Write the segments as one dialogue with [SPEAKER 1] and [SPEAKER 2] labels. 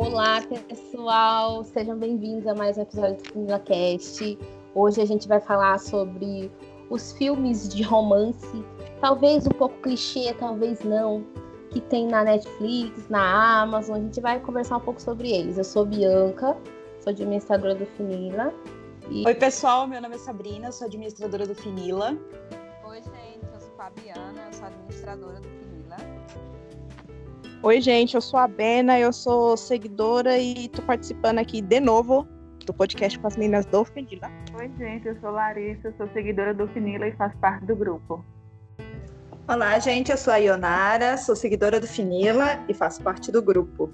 [SPEAKER 1] Olá, pessoal! Sejam bem-vindos a mais um episódio do Funila Cast. Hoje a gente vai falar sobre os filmes de romance, talvez um pouco clichê, talvez não, que tem na Netflix, na Amazon. A gente vai conversar um pouco sobre eles. Eu sou Bianca, sou administradora do Finila.
[SPEAKER 2] E... Oi, pessoal, meu nome é Sabrina, sou administradora do Finila.
[SPEAKER 3] Oi, gente, eu sou Fabiana, eu sou administradora do Finila.
[SPEAKER 4] Oi, gente, eu sou a Bena, eu sou seguidora e tô participando aqui de novo do podcast com as meninas do Finila.
[SPEAKER 5] Oi, gente, eu sou Larissa, eu sou seguidora do Finila e faço parte do grupo.
[SPEAKER 6] Olá, gente, eu sou a Ionara, sou seguidora do Finila e faço parte do grupo.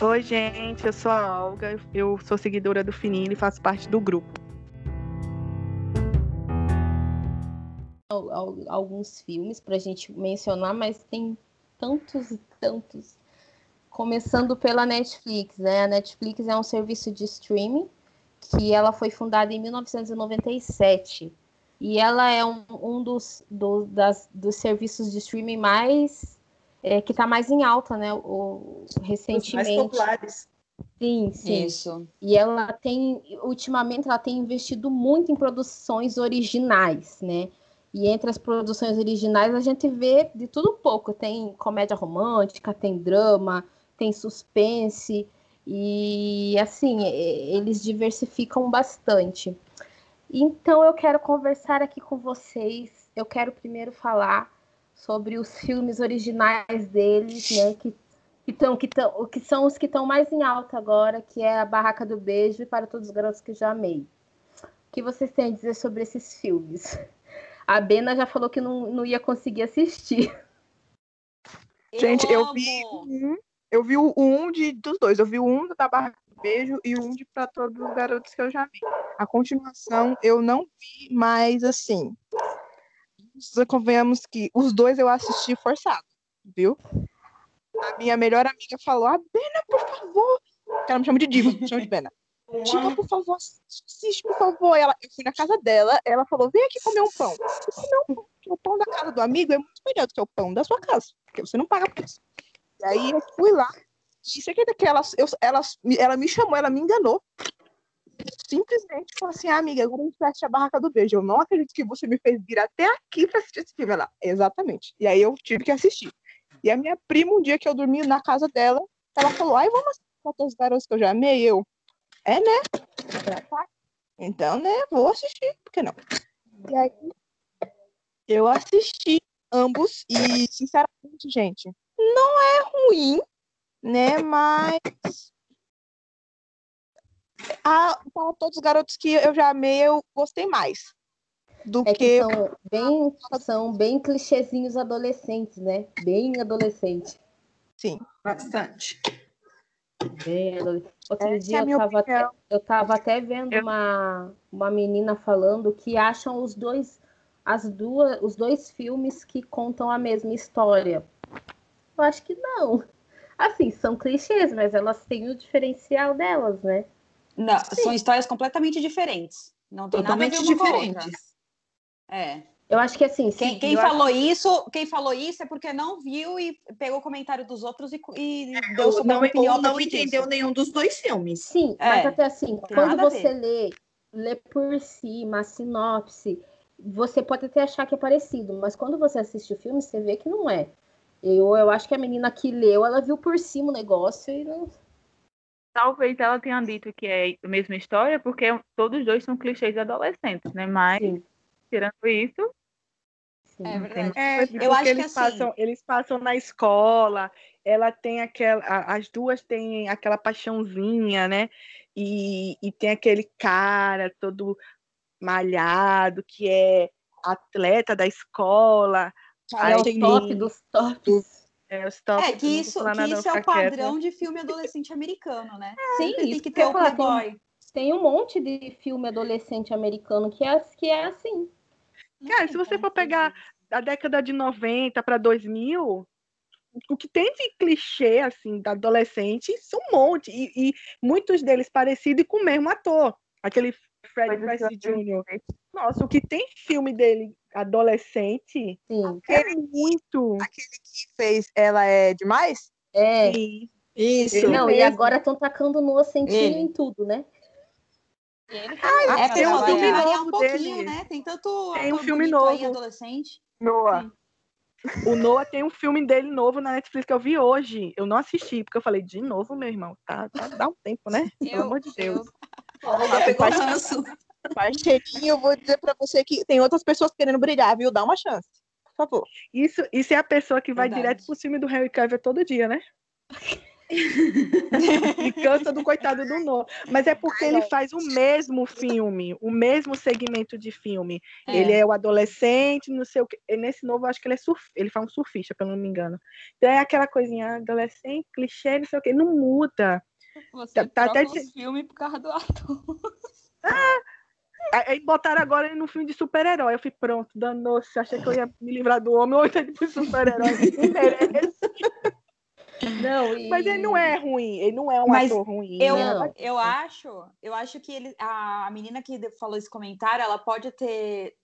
[SPEAKER 7] Oi, gente, eu sou a Olga, eu sou seguidora do Finila e faço parte do grupo.
[SPEAKER 1] Alguns filmes para a gente mencionar, mas tem tantos e tantos. Começando pela Netflix, né? A Netflix é um serviço de streaming que ela foi fundada em 1997 e ela é um, um dos, do, das, dos serviços de streaming mais é, que está mais em alta, né? O, recentemente. Os mais
[SPEAKER 6] populares.
[SPEAKER 1] Sim, sim.
[SPEAKER 2] Isso.
[SPEAKER 1] E ela tem, ultimamente, ela tem investido muito em produções originais, né? E entre as produções originais a gente vê de tudo um pouco. Tem comédia romântica, tem drama, tem suspense. E assim, eles diversificam bastante. Então eu quero conversar aqui com vocês. Eu quero primeiro falar sobre os filmes originais deles, né? Que, que, tão, que, tão, que são os que estão mais em alta agora, que é A Barraca do Beijo e Para Todos os Garotos que Já Amei. O que vocês têm a dizer sobre esses filmes? A Bena já falou que não, não ia conseguir assistir.
[SPEAKER 4] Gente, eu, eu vi um, eu vi o um de, dos dois. Eu vi o um da Barra do Beijo e o um de Pra Todos os Garotos que eu já vi. A continuação eu não vi, mas assim. Convenhamos que os dois eu assisti forçado, viu? A minha melhor amiga falou: Ah, Bena, por favor. Ela me chama de Diva, me chama de Bena. Diva, por favor, assiste, por favor. Ela, eu fui na casa dela, ela falou: vem aqui comer um pão. Eu comer um pão. O pão da casa do amigo é muito melhor do que o pão da sua casa, porque você não paga por isso. E aí eu fui lá, e você acredita que ela, eu, ela, ela me chamou, ela me enganou. Simplesmente falou assim: ah, amiga, agora a gente vai assistir a Barraca do Beijo. Eu não acredito que você me fez vir até aqui pra assistir esse filme. Ela, exatamente. E aí eu tive que assistir. E a minha prima, um dia que eu dormi na casa dela, ela falou: ai, vamos assistir os garotos que eu já amei. Eu, é, né? Então, né, vou assistir, por que não? E aí, eu assisti ambos e, sinceramente, gente, não é ruim, né, mas a, para todos os garotos que eu já amei, eu gostei mais. Do
[SPEAKER 1] é
[SPEAKER 4] que, que
[SPEAKER 1] são bem, são bem clichêzinhos adolescentes, né? Bem adolescente.
[SPEAKER 4] Sim.
[SPEAKER 6] Bastante.
[SPEAKER 1] Bem adolescente. Outro Essa dia é eu, tava até, eu tava até vendo eu... uma, uma menina falando que acham os dois, as duas, os dois filmes que contam a mesma história. Eu acho que não. Assim, são clichês, mas elas têm o diferencial delas, né?
[SPEAKER 2] Não, Sim. são histórias completamente diferentes. Não tem Totalmente nada a ver uma diferentes. É.
[SPEAKER 1] Eu acho que assim.
[SPEAKER 2] Quem, quem falou acho... isso, quem falou isso é porque não viu e pegou o comentário dos outros e, e
[SPEAKER 6] é, deu sua não, opinião. Ou não entendeu disso. nenhum dos dois filmes.
[SPEAKER 1] Sim, é. mas até assim, quando você lê, lê por cima a sinopse, você pode até achar que é parecido, mas quando você assiste o filme, você vê que não é. Eu, eu acho que a menina que leu, ela viu por cima o negócio e não.
[SPEAKER 5] Talvez ela tenha dito que é a mesma história, porque todos dois são clichês adolescentes, né? Mas. Sim tirando isso.
[SPEAKER 2] É verdade. É, eu acho
[SPEAKER 4] eles
[SPEAKER 2] que assim...
[SPEAKER 4] passam, eles passam na escola, ela tem aquela. As duas têm aquela paixãozinha, né? E, e tem aquele cara todo malhado que é atleta da escola.
[SPEAKER 1] é o top dos tops.
[SPEAKER 2] É, os tops é que isso, que isso é o padrão de filme adolescente americano, né?
[SPEAKER 1] É, Sim, tem que ter o playboy. Tem, tem um monte de filme adolescente americano que é, que é assim.
[SPEAKER 4] Cara, se você for pegar a década de 90 para 2000, o que tem de clichê, assim, da adolescente, são um monte. E, e muitos deles parecidos com o mesmo ator. Aquele Fred Preston Jr. Nossa, o que tem filme dele adolescente
[SPEAKER 1] Sim.
[SPEAKER 4] é muito. Aquele que fez Ela é Demais?
[SPEAKER 1] É.
[SPEAKER 4] Sim.
[SPEAKER 6] Isso.
[SPEAKER 1] Não, e agora estão tacando no ocentinho em tudo, né?
[SPEAKER 3] Ele
[SPEAKER 4] Ah,
[SPEAKER 2] É,
[SPEAKER 4] tem um filme
[SPEAKER 2] variar
[SPEAKER 4] novo
[SPEAKER 2] um pouquinho,
[SPEAKER 4] dele.
[SPEAKER 2] né? Tem tanto
[SPEAKER 7] Tem um filme
[SPEAKER 2] bonito aí,
[SPEAKER 7] novo.
[SPEAKER 2] adolescente.
[SPEAKER 7] Noah. O Noah tem um filme dele novo na Netflix que eu vi hoje. Eu não assisti, porque eu falei, de novo, meu irmão. Tá, tá- dá um tempo, né? Pelo
[SPEAKER 3] eu,
[SPEAKER 7] amor de Deus.
[SPEAKER 3] eu
[SPEAKER 6] pegou ranço.
[SPEAKER 4] Cheirinho, eu vou dizer pra você que tem outras pessoas querendo brilhar, viu? Dá uma chance. Por favor.
[SPEAKER 7] Isso, isso é a pessoa que vai
[SPEAKER 2] Verdade.
[SPEAKER 7] direto pro filme do Harry Cavill todo dia, né? e cansa do coitado do Noah. Mas é porque ele faz o mesmo filme, o mesmo segmento de filme.
[SPEAKER 2] É.
[SPEAKER 7] Ele é o adolescente, não sei o que. Nesse novo, eu acho que ele é surf... ele faz um surfista, pelo não me engano. Então é aquela coisinha adolescente, clichê, não sei o que. Não muda.
[SPEAKER 3] Você
[SPEAKER 7] Tá- tá até de-
[SPEAKER 3] filmes por causa do ator.
[SPEAKER 7] Aí botaram agora ele no filme de super-herói. Eu fui pronto, danou-se. Achei que eu ia me livrar do homem, ou ele pro super-herói. Não merece.
[SPEAKER 1] Não, e...
[SPEAKER 7] Mas ele não é ruim, ele não é um
[SPEAKER 2] Mas
[SPEAKER 7] ator ruim.
[SPEAKER 2] Eu,
[SPEAKER 1] Não.
[SPEAKER 2] eu acho, eu acho que ele, a, menina que falou esse comentário, ela pode ter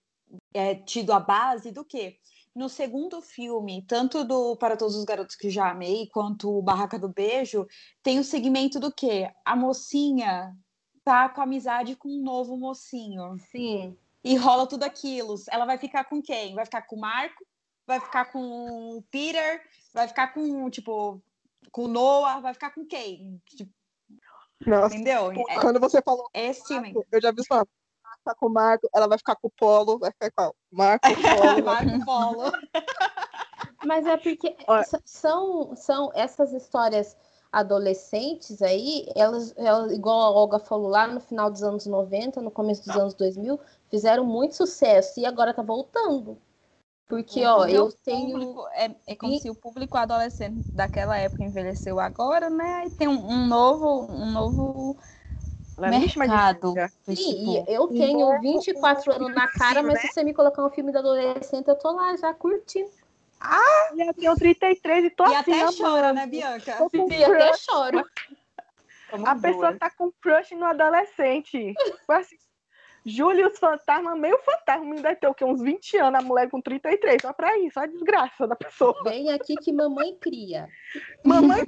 [SPEAKER 2] é, tido a base do quê? No segundo filme, tanto do Para Todos os Garotos que Já Amei, quanto o Barraca do Beijo, tem o segmento do quê? A mocinha tá com amizade com um novo mocinho.
[SPEAKER 1] Sim.
[SPEAKER 2] E rola tudo aquilo. Ela vai ficar com quem? Vai ficar com o Marco? Vai ficar com o Peter? Vai ficar com, tipo, com o Noah? Vai ficar com quem? Tipo,
[SPEAKER 4] Nossa,
[SPEAKER 2] entendeu? É,
[SPEAKER 4] quando você falou
[SPEAKER 2] é filme.
[SPEAKER 4] eu já vi falando. Tá com o Marco, ela vai ficar com o Polo, vai ficar com o Marco, Polo.
[SPEAKER 2] Marco Polo.
[SPEAKER 1] Mas é porque
[SPEAKER 7] Olha-
[SPEAKER 1] são, são essas histórias adolescentes aí, elas, elas, igual a Olga falou lá no final dos anos 90, no começo dos anos 2000, fizeram muito sucesso e agora tá voltando. Porque, ó, eu tenho.
[SPEAKER 3] público- é, é como
[SPEAKER 1] E-
[SPEAKER 3] se o público adolescente daquela época envelheceu agora, né? E tem um, um novo, um novo
[SPEAKER 7] de
[SPEAKER 3] mercado.
[SPEAKER 1] Sim,
[SPEAKER 3] tipo,
[SPEAKER 1] e eu tenho 24 anos na cara, mas se você me colocar um filme da adolescente, eu tô lá já curtindo.
[SPEAKER 7] Eu tenho 33 e tô
[SPEAKER 2] E
[SPEAKER 7] assim,
[SPEAKER 2] até
[SPEAKER 7] amando.
[SPEAKER 2] chora, né, Bianca?
[SPEAKER 7] Tô com
[SPEAKER 1] E até choro.
[SPEAKER 7] A pessoa tá com crush no adolescente. Foi assim, Júlio os fantasma, meio fantasma, me deve ter o quê? Uns 20 anos, a mulher com 33, só pra isso, a desgraça da pessoa.
[SPEAKER 1] Vem aqui que mamãe cria.
[SPEAKER 7] Mamãe,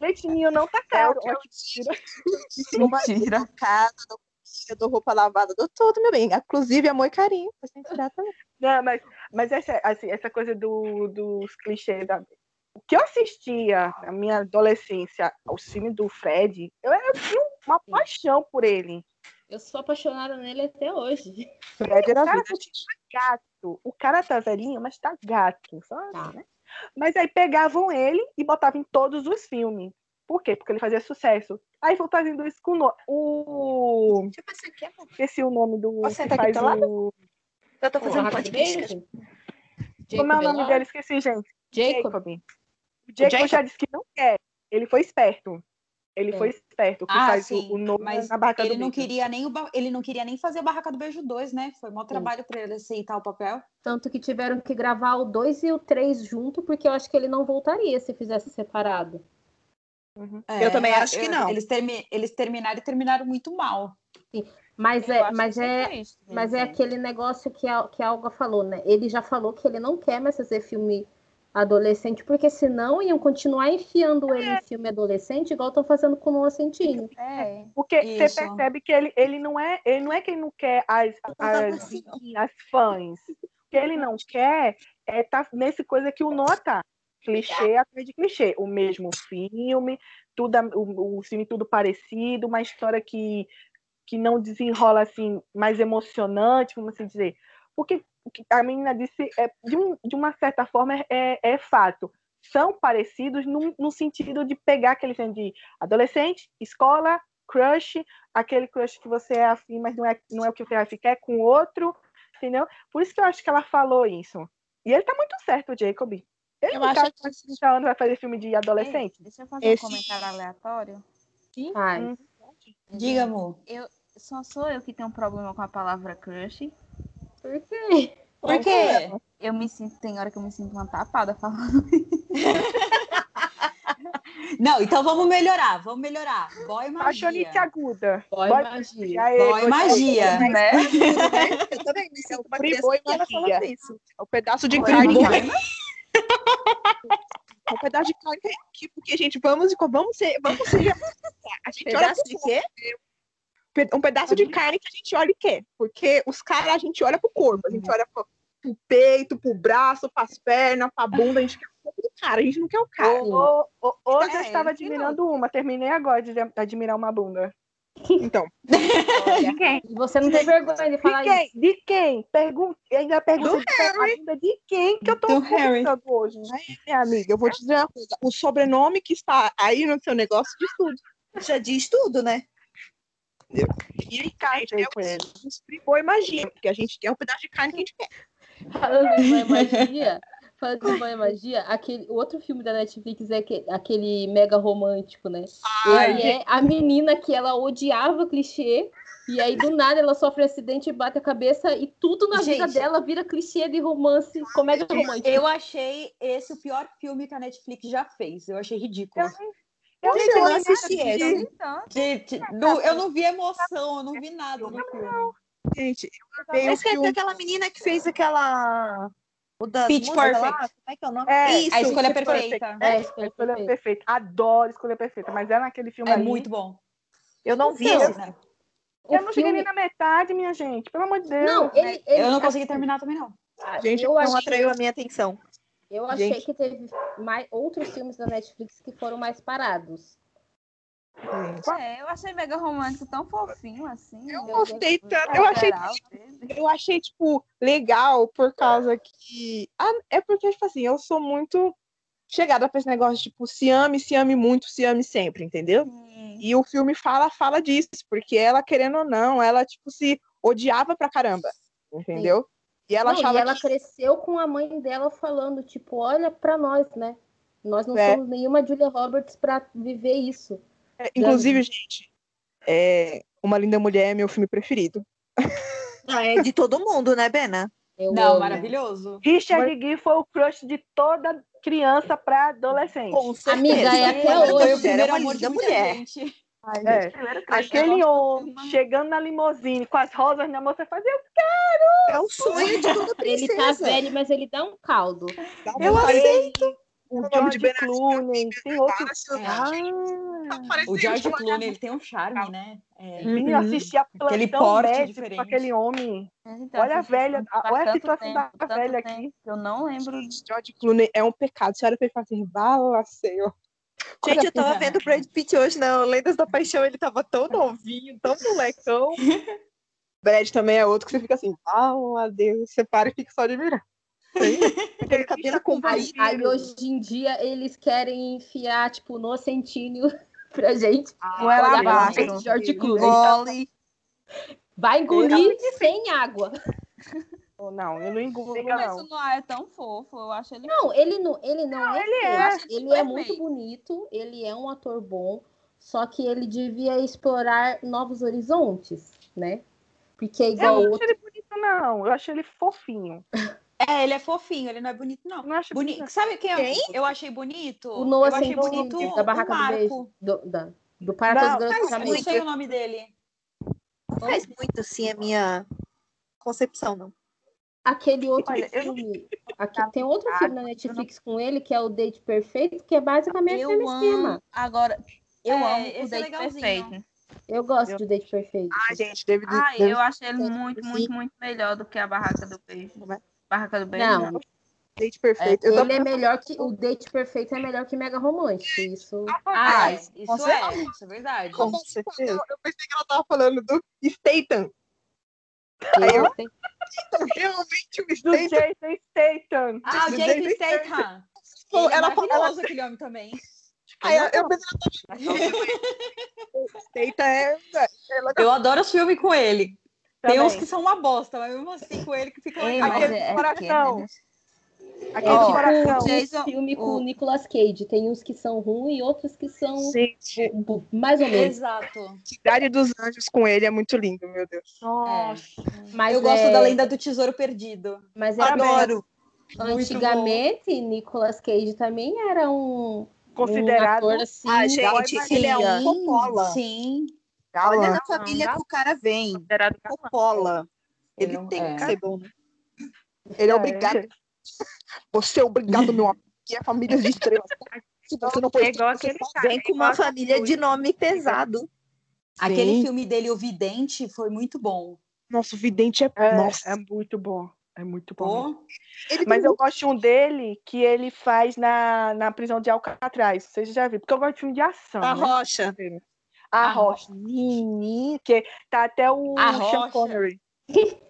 [SPEAKER 7] leitinho não tá caro.
[SPEAKER 4] É
[SPEAKER 7] Ó, que
[SPEAKER 4] Uma
[SPEAKER 3] Mentira.
[SPEAKER 4] casa, dou comida, dou roupa lavada, dou tudo, meu bem. Inclusive amor e carinho.
[SPEAKER 7] Não, mas, mas essa, assim, essa coisa do, dos clichês da. O que eu assistia na minha adolescência ao filme do Fred, eu, eu tinha uma paixão por ele.
[SPEAKER 1] Eu sou apaixonada nele até hoje.
[SPEAKER 4] Fred era
[SPEAKER 7] O cara
[SPEAKER 4] vida.
[SPEAKER 7] tá gato. O cara tá velhinho, mas tá gato, sabe?
[SPEAKER 1] Tá.
[SPEAKER 7] né? Mas aí pegavam ele e botavam em todos os filmes. Por quê? Porque ele fazia sucesso. Aí vão fazendo isso com o. no- o...
[SPEAKER 6] Deixa eu passar aqui, amor.
[SPEAKER 7] Esqueci o nome do.
[SPEAKER 6] Você
[SPEAKER 7] que
[SPEAKER 6] tá aqui do teu
[SPEAKER 7] o...
[SPEAKER 6] Eu tô fazendo podcast.
[SPEAKER 7] Como é o nome
[SPEAKER 1] Elord?
[SPEAKER 7] dele? Esqueci, gente.
[SPEAKER 1] Jacob.
[SPEAKER 7] Jacob. O Jacob,
[SPEAKER 6] Jacob?
[SPEAKER 7] já disse que não quer. Ele foi esperto. Ele
[SPEAKER 1] É.
[SPEAKER 7] foi esperto. Que
[SPEAKER 2] Ah,
[SPEAKER 7] faz
[SPEAKER 2] sim,
[SPEAKER 7] o, o nome
[SPEAKER 2] mas
[SPEAKER 7] na barraca
[SPEAKER 2] ele
[SPEAKER 7] do
[SPEAKER 2] não queria nem o ba- ele não queria nem fazer a Barraca do Beijo 2, né? Foi mó trabalho pra ele aceitar o papel.
[SPEAKER 1] Tanto que tiveram que gravar o 2 e o 3 junto, porque eu acho que ele não voltaria se fizesse separado.
[SPEAKER 6] Eu também acho que não.
[SPEAKER 2] Eles, termi- eles terminaram e terminaram muito mal.
[SPEAKER 1] Mas
[SPEAKER 3] Eu
[SPEAKER 1] é,
[SPEAKER 3] acho
[SPEAKER 1] mas é,
[SPEAKER 3] triste,
[SPEAKER 1] mas é aquele negócio que a, que a Olga falou, né? Ele já falou que ele não quer mais fazer filme adolescente, porque senão iam continuar enfiando ele em filme adolescente, igual estão fazendo com o Nocentinho.
[SPEAKER 3] É,
[SPEAKER 7] Porque você percebe que ele, ele não é ele não é quem não quer as, as, as fãs. O que ele não quer é tá nesse coisa que o nota clichê atrás de clichê. O mesmo filme, tudo, o, o filme tudo parecido, uma história que, que não desenrola assim mais emocionante, vamos assim dizer. Porque o que a menina disse, é, de, um- de uma certa forma, é, é fato. São parecidos no, no sentido de pegar aquele filme de adolescente, escola, crush, aquele crush que você é afim, mas não é, não é o que você vai ficar, é com outro, entendeu? Por isso que eu acho que ela falou isso. E ele tá muito certo, o Jacob. Ele
[SPEAKER 4] Eu
[SPEAKER 7] não
[SPEAKER 4] acho
[SPEAKER 7] tá
[SPEAKER 4] que-
[SPEAKER 7] com 30 anos, vai fazer filme de adolescente.
[SPEAKER 3] Ei, deixa eu fazer
[SPEAKER 4] Esse-
[SPEAKER 3] um comentário aleatório.
[SPEAKER 1] Ai,
[SPEAKER 7] Hum.
[SPEAKER 2] Diga, amor.
[SPEAKER 3] Eu, só sou eu que tenho um problema com a palavra crush.
[SPEAKER 1] Por quê?
[SPEAKER 2] Por quê?
[SPEAKER 3] Eu me sinto, tem hora que eu me sinto uma tapada falando.
[SPEAKER 2] Não, então vamos melhorar, vamos melhorar. Boy magia.
[SPEAKER 7] Paixonite aguda.
[SPEAKER 1] Boy
[SPEAKER 7] Boy-
[SPEAKER 1] magia.
[SPEAKER 7] Aê,
[SPEAKER 2] Boy magia.
[SPEAKER 3] né?
[SPEAKER 6] Eu também me sinto uma criança pequena
[SPEAKER 4] magia.
[SPEAKER 6] falando isso.
[SPEAKER 4] É um pedaço de
[SPEAKER 3] Boy
[SPEAKER 4] carne.
[SPEAKER 3] magia.
[SPEAKER 4] um pedaço de carne que, porque, gente, vamos, vamos ser, vamos ser. A gente
[SPEAKER 6] Pedaço
[SPEAKER 4] olha
[SPEAKER 6] de quê?
[SPEAKER 4] Um pedaço de carne que a gente olha e quer. Porque os caras, a gente olha pro corpo, a gente olha pro, pro peito, pro braço, pras pernas, pra bunda, a gente quer um pouco do cara, a gente não quer o cara.
[SPEAKER 7] Ô, ô, ô, Hoje eu
[SPEAKER 2] É,
[SPEAKER 7] estava
[SPEAKER 2] esse
[SPEAKER 7] admirando uma, terminei agora de admirar uma bunda.
[SPEAKER 4] Então,
[SPEAKER 5] De quem?
[SPEAKER 1] Você não tem vergonha de
[SPEAKER 7] De
[SPEAKER 1] falar isso.
[SPEAKER 7] quem? De quem? Pergunta, ainda pergunta de de quem que eu tô perguntando hoje. né?
[SPEAKER 4] minha amiga, eu vou te dizer uma coisa. O sobrenome que está aí no seu negócio diz tudo.
[SPEAKER 6] Já diz tudo, né?
[SPEAKER 4] E aí, cara, gente, é o exprimou magia, porque a gente quer um pedaço de carne que a gente quer.
[SPEAKER 1] Falando Mãe Magia, falando Mãe Magia, aquele o outro filme da Netflix é aquele, aquele mega romântico, né?
[SPEAKER 4] Ai,
[SPEAKER 1] é a menina que ela odiava clichê. E aí, do nada, ela sofre um acidente, bate a cabeça e tudo na vida
[SPEAKER 2] Gente.
[SPEAKER 1] dela vira clichê de romance, comédia romântica.
[SPEAKER 2] Eu achei esse o pior filme que a Netflix já fez. Eu achei ridículo.
[SPEAKER 7] Eu
[SPEAKER 6] Gente, eu
[SPEAKER 7] nem
[SPEAKER 6] não assisti
[SPEAKER 3] Eu
[SPEAKER 6] essa.
[SPEAKER 2] Gente, não- eu não vi emoção, eu não vi nada no filme.
[SPEAKER 4] gente, eu amei o
[SPEAKER 6] Esse é
[SPEAKER 4] filme.
[SPEAKER 6] aquela menina que fez aquela. O da
[SPEAKER 2] Pitch
[SPEAKER 6] lá,
[SPEAKER 2] Perfect.
[SPEAKER 6] Como é que é o nome?
[SPEAKER 7] É,
[SPEAKER 6] Isso,
[SPEAKER 2] A escolha
[SPEAKER 7] Pitch
[SPEAKER 2] perfeita.
[SPEAKER 1] É,
[SPEAKER 7] A
[SPEAKER 1] escolha
[SPEAKER 7] escolha
[SPEAKER 1] perfeita.
[SPEAKER 7] perfeita. Adoro escolha perfeita. Mas é naquele filme
[SPEAKER 2] É
[SPEAKER 7] ali.
[SPEAKER 2] muito bom.
[SPEAKER 6] Eu não vi
[SPEAKER 1] Então,
[SPEAKER 6] esse.
[SPEAKER 2] né?
[SPEAKER 1] O
[SPEAKER 7] Eu não cheguei
[SPEAKER 1] filme-
[SPEAKER 7] nem na metade, minha gente. Pelo amor de Deus.
[SPEAKER 1] Não, ele, ele-
[SPEAKER 2] Eu não consegui
[SPEAKER 1] assim,
[SPEAKER 2] terminar também, não.
[SPEAKER 4] Gente,
[SPEAKER 1] eu
[SPEAKER 6] Não atraiu a minha atenção.
[SPEAKER 1] Eu achei
[SPEAKER 4] Gente.
[SPEAKER 1] que teve mais, outros filmes da Netflix que foram mais parados.
[SPEAKER 3] É, eu achei mega romântico tão fofinho assim.
[SPEAKER 4] Eu gostei tanto, eu achei eu achei, tipo, legal por causa que. Ah, é porque, tipo assim, eu sou muito chegada pra esse negócio, tipo, se ame, se ame muito, se ame sempre, entendeu?
[SPEAKER 3] Sim.
[SPEAKER 4] E o filme fala, fala disso, porque ela, querendo ou não, ela, tipo, se odiava pra caramba, entendeu? E ela
[SPEAKER 1] Não,
[SPEAKER 4] achava
[SPEAKER 1] e ela
[SPEAKER 4] que.
[SPEAKER 1] cresceu com a mãe dela falando, tipo, olha pra nós, né? Nós não
[SPEAKER 4] É.
[SPEAKER 1] somos nenhuma Julia Roberts pra viver isso.
[SPEAKER 4] é, Inclusive, gente, é, Uma Linda Mulher é meu filme preferido.
[SPEAKER 6] Ah, é de todo mundo, né, Bena?
[SPEAKER 1] Eu
[SPEAKER 2] Não,
[SPEAKER 1] amo.
[SPEAKER 2] maravilhoso.
[SPEAKER 7] Richard Gere foi o crush de toda criança pra adolescente.
[SPEAKER 6] Com certeza.
[SPEAKER 1] Amiga, é até hoje.
[SPEAKER 2] Foi o
[SPEAKER 6] Era
[SPEAKER 2] primeiro
[SPEAKER 6] uma
[SPEAKER 2] amor de
[SPEAKER 6] linda
[SPEAKER 2] muita
[SPEAKER 6] mulher.
[SPEAKER 2] gente.
[SPEAKER 7] É. Aquele homem chegando na limusine com as rosas na mão, você fazia.
[SPEAKER 6] É o sonho de toda
[SPEAKER 1] Ele
[SPEAKER 6] princesa.
[SPEAKER 1] tá velho, mas ele dá um caldo.
[SPEAKER 4] Dá
[SPEAKER 6] Eu aceito.
[SPEAKER 7] O
[SPEAKER 4] O nome de
[SPEAKER 7] George
[SPEAKER 4] Ben
[SPEAKER 7] Clooney, tem outro. Ah,
[SPEAKER 2] O George
[SPEAKER 4] uma-
[SPEAKER 2] Clooney, ele tem um charme, né? É.
[SPEAKER 7] sim, eu assisti a
[SPEAKER 2] Aquele
[SPEAKER 7] plantão
[SPEAKER 2] porte diferente.
[SPEAKER 7] com aquele homem.
[SPEAKER 3] Então,
[SPEAKER 7] Olha a velha,
[SPEAKER 3] faz
[SPEAKER 7] olha a situação da
[SPEAKER 3] tanto
[SPEAKER 7] velha
[SPEAKER 3] tempo
[SPEAKER 7] aqui.
[SPEAKER 3] Eu não lembro.
[SPEAKER 4] George Clooney é um pecado. Você olha pra ele e fala assim, bala, senhor.
[SPEAKER 6] Gente, eu tava vendo o Brad Pitt hoje na Lendas da Paixão, ele tava tão novinho, tão molecão.
[SPEAKER 4] Brad também é outro que você fica assim, ah, Deus, você para e fica só admirando.
[SPEAKER 6] Aquele cabelo
[SPEAKER 1] Aí,
[SPEAKER 6] comprido.
[SPEAKER 1] aí hoje em dia eles querem enfiar, tipo, no centíneo pra gente.
[SPEAKER 3] Goela
[SPEAKER 1] olhar
[SPEAKER 3] abaixo.
[SPEAKER 1] George Clooney. Vai engolir sem água.
[SPEAKER 7] Não, eu não engulo,
[SPEAKER 3] Mas
[SPEAKER 7] não.
[SPEAKER 3] o Noah é tão fofo, eu acho ele
[SPEAKER 1] Não, ele não, ele não, é
[SPEAKER 7] ele é.
[SPEAKER 1] Ele é
[SPEAKER 3] Ele é
[SPEAKER 1] muito bonito, ele é um ator bom, só que ele devia explorar novos horizontes, né? Porque é
[SPEAKER 7] Eu
[SPEAKER 1] igual
[SPEAKER 7] não
[SPEAKER 1] outro.
[SPEAKER 7] acho ele bonito, não. Eu acho ele fofinho.
[SPEAKER 2] É, ele é fofinho, ele não é bonito, não.
[SPEAKER 7] Eu Não acho
[SPEAKER 2] Bonito. Sabe quem eu,
[SPEAKER 6] Quem?
[SPEAKER 2] eu achei bonito?
[SPEAKER 1] O Noah
[SPEAKER 2] eu achei bonito
[SPEAKER 1] da
[SPEAKER 2] o
[SPEAKER 1] Barraca do
[SPEAKER 2] Marco.
[SPEAKER 1] Beijo. Do, da, do Para
[SPEAKER 7] Não,
[SPEAKER 1] Todos os Garotos
[SPEAKER 6] faz
[SPEAKER 1] que
[SPEAKER 2] Eu
[SPEAKER 1] Amei.
[SPEAKER 2] não sei o nome dele.
[SPEAKER 6] Faz muito assim a minha concepção, não.
[SPEAKER 1] Aquele outro
[SPEAKER 7] Olha, eu não-
[SPEAKER 1] filme. Aqui, tem outro
[SPEAKER 3] Ah,
[SPEAKER 1] filme na Netflix com ele, que é o Date Perfeito, que é basicamente o
[SPEAKER 3] Eu
[SPEAKER 1] mesmo esquema.
[SPEAKER 3] amo. Agora, eu
[SPEAKER 2] É,
[SPEAKER 3] amo o
[SPEAKER 2] esse é
[SPEAKER 3] Date
[SPEAKER 2] legalzinho.
[SPEAKER 3] Perfeito.
[SPEAKER 1] Eu gosto
[SPEAKER 7] Eu-
[SPEAKER 1] do Date Perfeito.
[SPEAKER 4] Ah, gente, David.
[SPEAKER 3] Ai,
[SPEAKER 4] David
[SPEAKER 3] eu achei ele
[SPEAKER 1] Sim.
[SPEAKER 3] muito, muito, muito melhor do que a Barraca do Beijo.
[SPEAKER 6] Não é?
[SPEAKER 3] Barraca do Beijo,
[SPEAKER 1] Não,
[SPEAKER 3] não.
[SPEAKER 4] Date
[SPEAKER 1] é,
[SPEAKER 4] perfeito. eu
[SPEAKER 1] ele é melhor que. O Date Perfeito é melhor que Mega Romântico. Isso.
[SPEAKER 2] Ah,
[SPEAKER 3] Ah,
[SPEAKER 2] isso é, isso é verdade.
[SPEAKER 6] Com certeza.
[SPEAKER 4] Eu pensei que ela tava falando do Statham.
[SPEAKER 1] Eu
[SPEAKER 4] eu- Realmente o
[SPEAKER 7] Do
[SPEAKER 4] Statham.
[SPEAKER 7] Jason Statham.
[SPEAKER 2] Ah, o
[SPEAKER 4] Do
[SPEAKER 2] Jason Statham.
[SPEAKER 4] Pô,
[SPEAKER 2] Ele é
[SPEAKER 4] ela falou-
[SPEAKER 2] maravilhoso, aquele homem também.
[SPEAKER 4] Aí eu, eu ela. Statham é. é.
[SPEAKER 2] Eu adoro os filmes com ele. Tem
[SPEAKER 7] Também.
[SPEAKER 2] uns que são uma bosta, mas mesmo assim com ele que fica
[SPEAKER 3] Ei,
[SPEAKER 2] legal.
[SPEAKER 3] mas
[SPEAKER 7] Aquele
[SPEAKER 3] é, é
[SPEAKER 7] coração.
[SPEAKER 1] É
[SPEAKER 7] Aquele
[SPEAKER 3] Ó,
[SPEAKER 7] coração.
[SPEAKER 3] o Jason-
[SPEAKER 1] filme com
[SPEAKER 3] o-
[SPEAKER 1] Nicolas Cage. Tem uns que são ruins e outros que são
[SPEAKER 4] Gente,
[SPEAKER 1] mais ou menos.
[SPEAKER 2] Exato.
[SPEAKER 4] Cidade dos Anjos com ele é muito lindo, meu Deus.
[SPEAKER 7] Nossa.
[SPEAKER 1] Mas
[SPEAKER 2] eu gosto
[SPEAKER 1] é-
[SPEAKER 2] da lenda do tesouro perdido.
[SPEAKER 1] Mas é
[SPEAKER 6] Adoro.
[SPEAKER 1] Antigamente, Nicolas Cage também era um,
[SPEAKER 7] Considerado.
[SPEAKER 1] um ator assim.
[SPEAKER 6] Ah, gente, ele é um Coppola.
[SPEAKER 2] Sim.
[SPEAKER 6] Olha na família que o cara vem.
[SPEAKER 7] Considerado.
[SPEAKER 6] Coppola. Ele
[SPEAKER 2] Ele
[SPEAKER 6] tem
[SPEAKER 2] é.
[SPEAKER 6] que ser bom, né?
[SPEAKER 4] Ele é
[SPEAKER 7] É.
[SPEAKER 4] obrigado. Você é obrigado, meu amor. que é família de estrelas. Se você não
[SPEAKER 5] É
[SPEAKER 4] pôs
[SPEAKER 5] igual
[SPEAKER 4] você
[SPEAKER 5] aquele cara,
[SPEAKER 6] Vem com uma
[SPEAKER 5] aquele
[SPEAKER 6] família de nome pesado.
[SPEAKER 2] Aquele
[SPEAKER 4] Sim.
[SPEAKER 2] filme dele, O Vidente, foi muito bom.
[SPEAKER 4] Nossa, o vidente é.
[SPEAKER 7] É,
[SPEAKER 4] Nossa,
[SPEAKER 7] é muito bom. É muito bom.
[SPEAKER 4] ele
[SPEAKER 7] Mas
[SPEAKER 4] tem
[SPEAKER 7] eu gosto de um dele que ele faz na, na prisão de Alcatraz. Vocês já viram? Porque eu gosto de filme de ação.
[SPEAKER 6] A
[SPEAKER 7] né?
[SPEAKER 6] Rocha.
[SPEAKER 7] A
[SPEAKER 2] A
[SPEAKER 7] Rocha. Menino, que tá até o
[SPEAKER 2] A
[SPEAKER 7] Sean
[SPEAKER 2] Rocha.
[SPEAKER 7] Connery.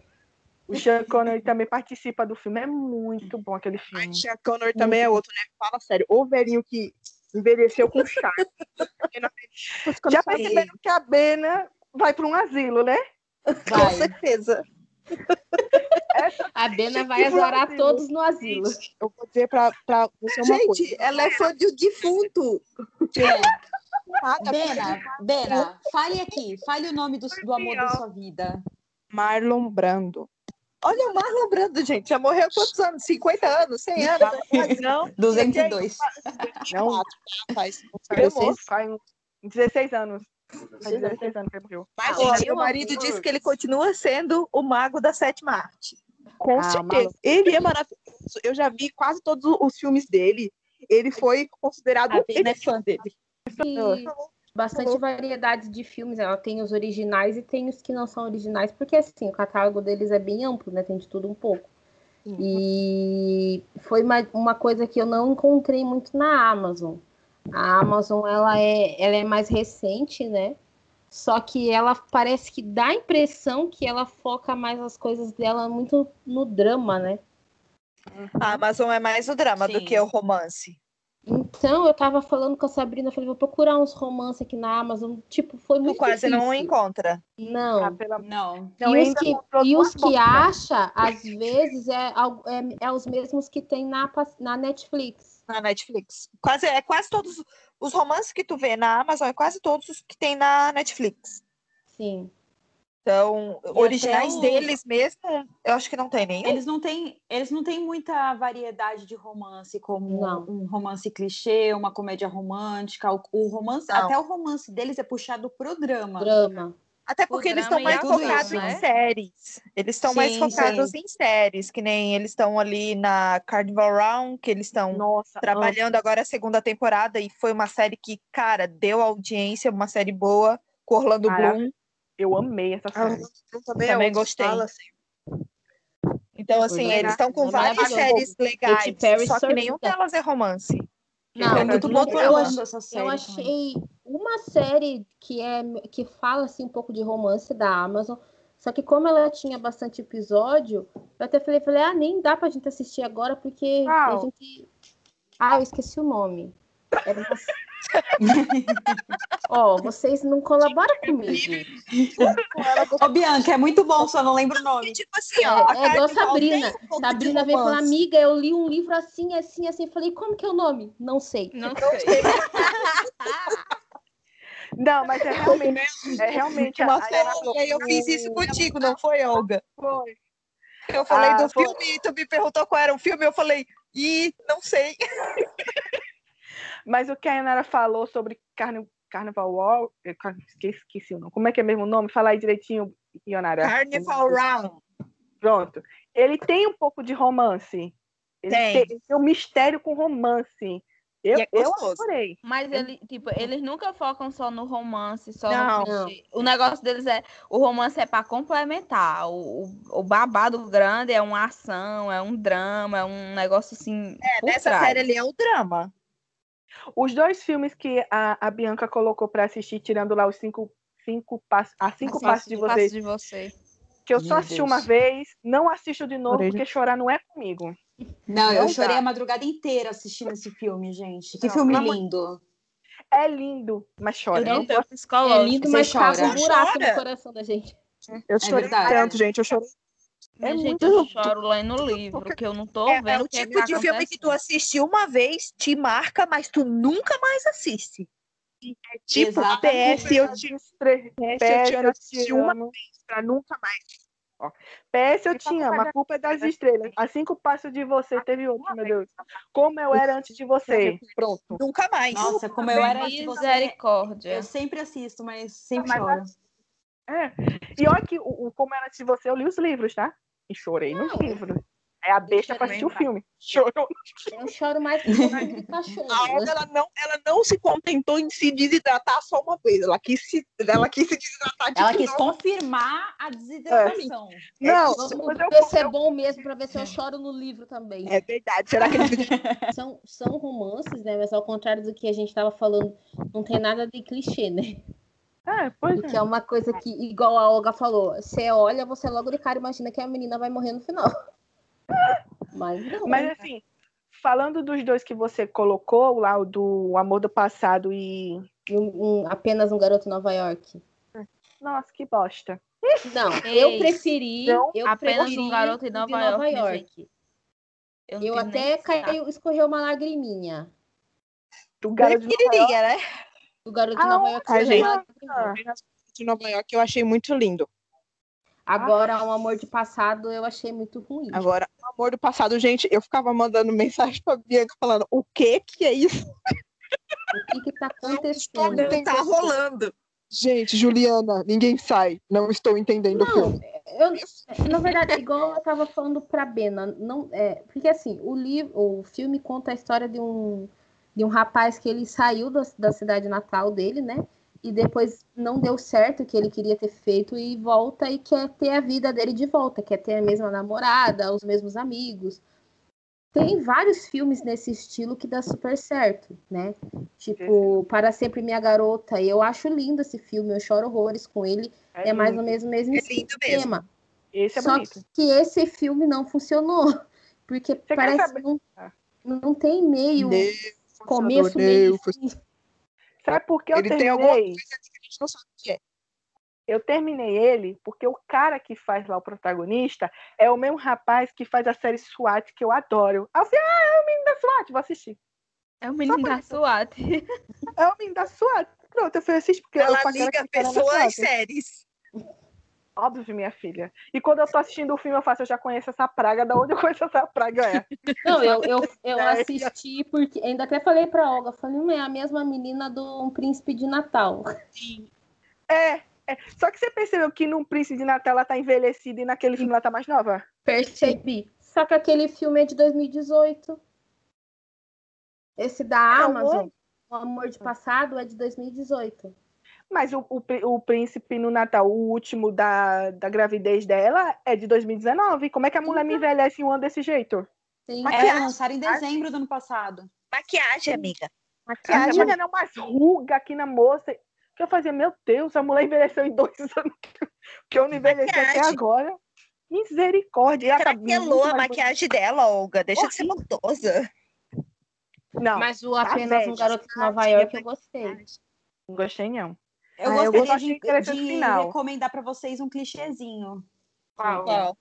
[SPEAKER 7] O Sean Connery também participa do filme. É muito bom aquele filme.
[SPEAKER 4] Ai, Sean Connery também é outro, né? Fala sério. O velhinho que envelheceu com charme.
[SPEAKER 7] Já perceberam que a Bena vai para um asilo, né?
[SPEAKER 6] Com
[SPEAKER 2] vai.
[SPEAKER 6] certeza.
[SPEAKER 1] A Bena vai adorar todos no asilo.
[SPEAKER 4] Eu vou dizer pra, pra você uma coisa.
[SPEAKER 6] Gente, ela é fã de um defunto.
[SPEAKER 4] Tá
[SPEAKER 2] Bena, Bena, fale aqui. Fale o nome do, do amor da sua vida.
[SPEAKER 4] Marlon Brando.
[SPEAKER 6] Olha o Marlon Brando, gente. Já morreu há quantos anos? 50 anos? 100 anos?
[SPEAKER 7] Não,
[SPEAKER 2] 202.
[SPEAKER 7] não. Meu
[SPEAKER 4] faz
[SPEAKER 7] moço, faz uns 16 anos. Faz 16 anos que ele morreu.
[SPEAKER 4] Mas, gente,
[SPEAKER 6] meu marido disse que ele continua sendo o mago da sétima arte.
[SPEAKER 4] com
[SPEAKER 7] Ah,
[SPEAKER 4] certeza.
[SPEAKER 7] maluco.
[SPEAKER 4] Ele é maravilhoso. Eu já vi quase todos os filmes dele. Ele foi considerado.
[SPEAKER 6] A
[SPEAKER 4] ele
[SPEAKER 6] é fã dele.
[SPEAKER 1] E bastante variedade de filmes. Ela tem os originais e tem os que não são originais, porque assim, o catálogo deles é bem amplo, né? Tem de tudo um pouco. E foi uma, uma coisa que eu não encontrei muito na Amazon. A Amazon ela é, ela é mais recente, né? Só que ela parece que dá a impressão que ela foca mais as coisas dela muito no drama, né?
[SPEAKER 6] A Amazon é mais o drama do
[SPEAKER 2] Sim.
[SPEAKER 6] que o romance.
[SPEAKER 1] Então eu tava falando com a Sabrina, eu falei, vou procurar uns romances aqui na Amazon. Tipo, foi
[SPEAKER 6] Tu
[SPEAKER 1] muito
[SPEAKER 6] quase não
[SPEAKER 1] difícil.
[SPEAKER 6] encontra.
[SPEAKER 1] Não.
[SPEAKER 7] Ah, pela...
[SPEAKER 2] Não.
[SPEAKER 7] Não,
[SPEAKER 1] e os que, e os que acha, às vezes, é, é, é os mesmos que tem na, na Netflix.
[SPEAKER 6] na Netflix. Quase, é quase todos os romances que tu vê na Amazon, é quase todos os que tem na Netflix.
[SPEAKER 1] Sim.
[SPEAKER 6] Então,
[SPEAKER 2] E
[SPEAKER 6] originais
[SPEAKER 2] o-
[SPEAKER 6] deles mesmo, eu acho que não tem nenhum.
[SPEAKER 2] Eles não têm, eles não têm muita variedade de romance, como
[SPEAKER 1] Não.
[SPEAKER 2] um romance clichê, uma comédia romântica. O, o romance,
[SPEAKER 6] Não.
[SPEAKER 2] até o romance deles é puxado pro drama.
[SPEAKER 1] Drama.
[SPEAKER 6] Até porque eles estão mais focados
[SPEAKER 3] né?
[SPEAKER 6] em séries. Eles estão mais
[SPEAKER 2] Sim,
[SPEAKER 6] focados em séries, que nem eles estão ali na Carnival Round, que eles estão
[SPEAKER 7] Nossa,
[SPEAKER 6] trabalhando agora a segunda temporada e foi uma série que, cara, deu audiência, uma série boa, com Orlando
[SPEAKER 7] Cara,
[SPEAKER 6] Bloom.
[SPEAKER 7] Eu amei essa
[SPEAKER 4] Ah,
[SPEAKER 7] série.
[SPEAKER 4] eu também,
[SPEAKER 6] Também
[SPEAKER 4] é outro,
[SPEAKER 6] gostei.
[SPEAKER 4] fala assim.
[SPEAKER 6] Então, assim, eles estão com
[SPEAKER 1] é
[SPEAKER 6] várias séries legais, só que nenhum
[SPEAKER 1] sortuda.
[SPEAKER 6] delas é romance.
[SPEAKER 1] Não,
[SPEAKER 2] é muito
[SPEAKER 1] eu-
[SPEAKER 2] boa
[SPEAKER 1] eu, ach-
[SPEAKER 2] essa série.
[SPEAKER 1] eu
[SPEAKER 2] também.
[SPEAKER 1] achei uma série que é que fala assim um pouco de romance da Amazon. Só que como ela tinha bastante episódio, eu até falei, falei, ah, nem dá pra gente assistir agora, porque a gente. Ah, eu esqueci o nome. Era uma... Ó, vocês não colaboram comigo.
[SPEAKER 2] Ô, Bianca, é muito bom, só não lembro o nome.
[SPEAKER 6] Tipo assim, ó, a
[SPEAKER 1] É, é igual Sabrina.
[SPEAKER 6] um
[SPEAKER 1] Sabrina veio falar, amiga, eu li um livro assim, assim, assim. Falei, como que é o nome? Não sei.
[SPEAKER 3] Não sei.
[SPEAKER 7] Não, mas é realmente. É realmente a-
[SPEAKER 6] Uma
[SPEAKER 7] a-
[SPEAKER 6] e aí eu fiz isso contigo, não foi, Olga?
[SPEAKER 7] Foi.
[SPEAKER 6] Eu falei
[SPEAKER 7] Ah,
[SPEAKER 6] do
[SPEAKER 7] foi.
[SPEAKER 6] filme e tu me perguntou qual era o filme, eu falei, ih, não sei.
[SPEAKER 7] Mas o que a Yanara falou sobre Carni... Carnival car- Esqueci, esqueci o nome. Como é que é mesmo o nome? Fala aí direitinho, Yanara.
[SPEAKER 6] Carnival Round.
[SPEAKER 7] Pronto. Ele tem um pouco de romance. Ele
[SPEAKER 6] Tem.
[SPEAKER 7] tem, tem um mistério com romance. Eu,
[SPEAKER 6] é
[SPEAKER 7] eu adorei.
[SPEAKER 3] Mas ele, tipo, eles nunca focam só no romance, só
[SPEAKER 6] Não.
[SPEAKER 3] no. O negócio deles é, o romance é para complementar. O, o, o babado grande é uma ação, é um drama, é um negócio assim.
[SPEAKER 6] É, nessa
[SPEAKER 3] trás.
[SPEAKER 6] série ali é o drama.
[SPEAKER 7] Os dois filmes que a, a Bianca colocou para assistir, tirando lá os cinco, cinco passos, a cinco passos de
[SPEAKER 3] passo
[SPEAKER 7] vocês,
[SPEAKER 3] de você.
[SPEAKER 7] que eu só
[SPEAKER 2] Meu
[SPEAKER 7] assisti
[SPEAKER 2] Deus.
[SPEAKER 7] uma vez, não assisto de novo,
[SPEAKER 4] Chorei.
[SPEAKER 7] porque chorar não é comigo.
[SPEAKER 2] Não, eu
[SPEAKER 7] Não
[SPEAKER 2] chorei
[SPEAKER 7] dá.
[SPEAKER 2] a madrugada inteira assistindo esse filme, gente. Que
[SPEAKER 7] Não,
[SPEAKER 2] filme
[SPEAKER 7] pelo amor-
[SPEAKER 2] lindo.
[SPEAKER 7] É lindo, mas chora.
[SPEAKER 3] Eu
[SPEAKER 7] não
[SPEAKER 3] não tenho
[SPEAKER 1] É
[SPEAKER 3] psicológico.
[SPEAKER 1] lindo,
[SPEAKER 2] você
[SPEAKER 1] mas
[SPEAKER 2] chora.
[SPEAKER 1] um buraco
[SPEAKER 6] Chora.
[SPEAKER 1] no coração da gente.
[SPEAKER 4] Eu chorei
[SPEAKER 2] verdade.
[SPEAKER 4] tanto, gente. Eu chorei.
[SPEAKER 7] É
[SPEAKER 3] Gente,
[SPEAKER 7] muito-
[SPEAKER 3] eu choro lendo o livro, que eu não tô
[SPEAKER 6] É,
[SPEAKER 3] vendo
[SPEAKER 6] é o
[SPEAKER 3] o é
[SPEAKER 6] tipo
[SPEAKER 3] que
[SPEAKER 6] de filme que tu assiste uma vez, te marca, mas tu nunca mais assiste.
[SPEAKER 4] É tipo,
[SPEAKER 2] Exatamente.
[SPEAKER 4] PS, eu te, PS, eu assisti uma
[SPEAKER 7] amo.
[SPEAKER 4] vez, pra nunca mais.
[SPEAKER 7] PS, eu te amo. A culpa é das estrelas. Assim que eu passo de você, teve outro, meu Deus. Como eu era antes de você. Pronto.
[SPEAKER 6] Nunca mais.
[SPEAKER 2] Nossa, como eu era antes de você.
[SPEAKER 3] Misericórdia.
[SPEAKER 2] Eu sempre assisto, mas sempre choro.
[SPEAKER 7] É. E olha que o, o Como era de você, eu li os livros, tá? E chorei nos livros. É a besta pra assistir o filme. Chorou.
[SPEAKER 1] Eu choro mais que cachorro.
[SPEAKER 4] A Olga, ela não, ela não se contentou em se desidratar só uma vez. Ela quis se, ela quis se desidratar de
[SPEAKER 2] Ela
[SPEAKER 4] novo.
[SPEAKER 2] quis confirmar a desidratação.
[SPEAKER 4] Não,
[SPEAKER 1] Vamos
[SPEAKER 7] Mas eu-
[SPEAKER 1] ver se é bom mesmo pra ver se eu choro no livro também.
[SPEAKER 4] é verdade. Será que ele
[SPEAKER 1] São, são romances, né? Mas ao contrário do que a gente tava falando, não tem nada de clichê, né?
[SPEAKER 7] É, pois
[SPEAKER 1] Porque
[SPEAKER 7] é.
[SPEAKER 1] é uma coisa que, igual a Olga falou, você olha, você logo de cara imagina que a menina vai morrer no final. Mas não.
[SPEAKER 7] Mas assim, falando dos dois que você colocou, lá o do Amor do Passado e.
[SPEAKER 1] Um- um- apenas um garoto em Nova York.
[SPEAKER 7] Nossa, que bosta.
[SPEAKER 1] Não, eu preferi.
[SPEAKER 7] não,
[SPEAKER 1] eu
[SPEAKER 3] Apenas
[SPEAKER 1] preferi
[SPEAKER 3] um garoto em
[SPEAKER 1] de
[SPEAKER 3] Nova York, gente. Eu,
[SPEAKER 1] Eu até caiu, escorreu uma lagriminha.
[SPEAKER 7] Do garoto de Nova York.
[SPEAKER 6] Pequenininha, né?
[SPEAKER 1] O garoto de
[SPEAKER 7] Ah,
[SPEAKER 1] Nova York.
[SPEAKER 4] a gente- de Nova York eu achei muito lindo.
[SPEAKER 1] Agora, um amor de passado eu achei muito ruim.
[SPEAKER 4] Agora, o amor do passado, gente, eu ficava mandando mensagem pra Bianca falando o que que é isso?
[SPEAKER 1] O que que tá acontecendo?
[SPEAKER 4] Não
[SPEAKER 6] Tá rolando.
[SPEAKER 4] Gente, Juliana, ninguém sai. Não estou entendendo o
[SPEAKER 1] Não,
[SPEAKER 4] filme.
[SPEAKER 1] eu, na verdade, igual eu tava falando pra Bena, não, é, porque assim, o livro, o filme conta a história de um, de um rapaz que ele saiu da, da cidade natal dele, né? E depois não deu certo o que ele queria ter feito e volta e quer ter a vida dele de volta, quer ter a mesma namorada, os mesmos amigos. Tem vários filmes nesse estilo que dá super certo, né? Tipo, Para Sempre Minha Garota. E eu acho lindo esse filme, eu choro horrores com ele. É, mais ou menos o mesmo
[SPEAKER 6] É lindo mesmo.
[SPEAKER 1] esquema.
[SPEAKER 7] Esse é
[SPEAKER 1] Só
[SPEAKER 7] bonito.
[SPEAKER 1] que esse filme não funcionou. Porque
[SPEAKER 7] quer
[SPEAKER 1] parece que não,
[SPEAKER 7] Ah.
[SPEAKER 1] não tem meio,
[SPEAKER 4] Deus,
[SPEAKER 1] começo, meio.
[SPEAKER 7] Sabe por que eu
[SPEAKER 4] Ele tem alguma
[SPEAKER 7] terminei?
[SPEAKER 4] coisa que a gente não sabe o que é.
[SPEAKER 7] Eu terminei ele porque o cara que faz lá o protagonista é o mesmo rapaz que faz a série SWAT que eu adoro. Aí eu falei, ah, é o menino da SWAT, vou assistir.
[SPEAKER 3] É o menino da SWAT.
[SPEAKER 7] É o menino da SWAT. Pronto, eu fui assistir porque eu
[SPEAKER 6] Ela liga pessoas às séries.
[SPEAKER 7] Óbvio, minha filha. E quando eu tô assistindo o filme, eu faço, eu já conheço essa praga, da onde eu conheço essa praga é.
[SPEAKER 1] Não, eu, eu, eu assisti porque. Ainda até falei pra Olga, falei, não é a mesma menina do Um Príncipe de Natal.
[SPEAKER 7] É, é. Só que você percebeu que no Príncipe de Natal ela tá envelhecida e naquele filme ela tá mais nova?
[SPEAKER 1] Percebi. Só que aquele filme é de 2018. Esse da
[SPEAKER 7] É,
[SPEAKER 1] Amazon, O Amor de Passado, é de 2018.
[SPEAKER 7] Mas o, o, o Príncipe no Natal, o último da, da gravidez dela, é de 2019. Como é que a mulher me envelhece em um ano desse jeito?
[SPEAKER 1] Sim.
[SPEAKER 6] Mas-
[SPEAKER 2] É,
[SPEAKER 6] Maquiagem.
[SPEAKER 2] lançaram em dezembro do ano passado.
[SPEAKER 6] Maquiagem, amiga.
[SPEAKER 7] A
[SPEAKER 6] Maquiagem.
[SPEAKER 7] menina não mais ruga aqui na moça. Que eu fazia, meu Deus, a mulher envelheceu em dois anos. Que eu não envelheci até agora. Misericórdia. Ela tá
[SPEAKER 6] Craquelou
[SPEAKER 7] muito
[SPEAKER 6] a maquiagem dela, Olga. Deixa de ser maldosa.
[SPEAKER 7] bonita. Não,
[SPEAKER 1] Mas o Apenas um
[SPEAKER 7] velha,
[SPEAKER 1] Garoto de Nova York eu gostei.
[SPEAKER 7] não gostei, não.
[SPEAKER 2] Eu
[SPEAKER 7] Ah, eu
[SPEAKER 2] gostaria
[SPEAKER 7] achei
[SPEAKER 2] de, de recomendar para vocês um clichêzinho.
[SPEAKER 6] Qual?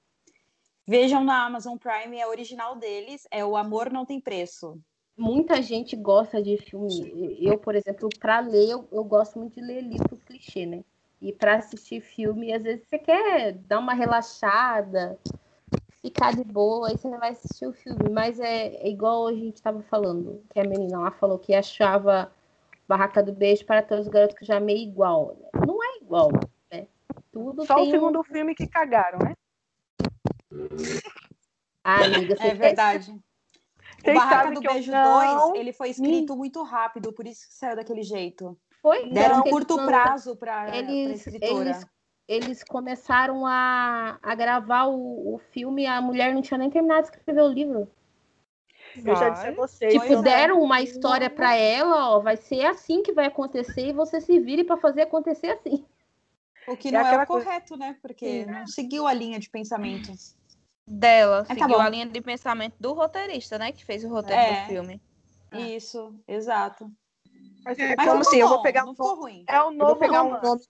[SPEAKER 2] Vejam na Amazon Prime, é original deles, é O Amor Não Tem Preço.
[SPEAKER 1] Muita gente gosta de filme. Eu, por exemplo, para ler, eu, eu gosto muito de ler livro clichê, né? E para assistir filme, às vezes você quer dar uma relaxada, ficar de boa, aí você vai assistir o filme. Mas é, é igual a gente estava falando, que a menina lá falou que achava Barraca do Beijo para todos os garotos que já amei igual. né? Não é igual, né? Tudo
[SPEAKER 7] Só
[SPEAKER 1] tem
[SPEAKER 7] o
[SPEAKER 1] um-
[SPEAKER 7] segundo filme que cagaram, né?
[SPEAKER 1] Ah, amiga, você
[SPEAKER 2] É verdade. O
[SPEAKER 7] Vocês
[SPEAKER 2] Barraca do Beijo
[SPEAKER 7] não
[SPEAKER 2] 2, ele foi escrito muito rápido, por isso que saiu daquele jeito.
[SPEAKER 1] Foi?
[SPEAKER 2] Deram um
[SPEAKER 1] Eles
[SPEAKER 2] curto
[SPEAKER 1] lançam-
[SPEAKER 2] prazo para
[SPEAKER 1] eles,
[SPEAKER 2] escritora.
[SPEAKER 1] eles, eles começaram a, a gravar o, o filme, a mulher não tinha nem terminado de escrever o livro.
[SPEAKER 7] Eu já disse a vocês.
[SPEAKER 1] Tipo,
[SPEAKER 2] é.
[SPEAKER 1] deram uma história pra ela, ó, vai ser assim que vai acontecer e você se vire pra fazer acontecer assim.
[SPEAKER 2] O que
[SPEAKER 7] É
[SPEAKER 2] não é,
[SPEAKER 7] aquela
[SPEAKER 2] o
[SPEAKER 7] coisa-
[SPEAKER 2] correto, né? Porque não seguiu a linha de pensamento.
[SPEAKER 3] Dela,
[SPEAKER 2] tá
[SPEAKER 3] seguiu
[SPEAKER 2] bom.
[SPEAKER 3] a linha de pensamento do roteirista, né? Que fez o roteiro
[SPEAKER 2] É.
[SPEAKER 3] do filme.
[SPEAKER 2] Isso, exato.
[SPEAKER 7] Mas
[SPEAKER 4] É,
[SPEAKER 2] Mas
[SPEAKER 4] como assim?
[SPEAKER 2] ficou
[SPEAKER 4] Eu vou
[SPEAKER 2] bom,
[SPEAKER 4] pegar
[SPEAKER 2] não
[SPEAKER 4] um
[SPEAKER 2] ficou ruim.
[SPEAKER 7] é o
[SPEAKER 4] Eu
[SPEAKER 7] novo
[SPEAKER 4] vou pegar um
[SPEAKER 7] romance.
[SPEAKER 4] nome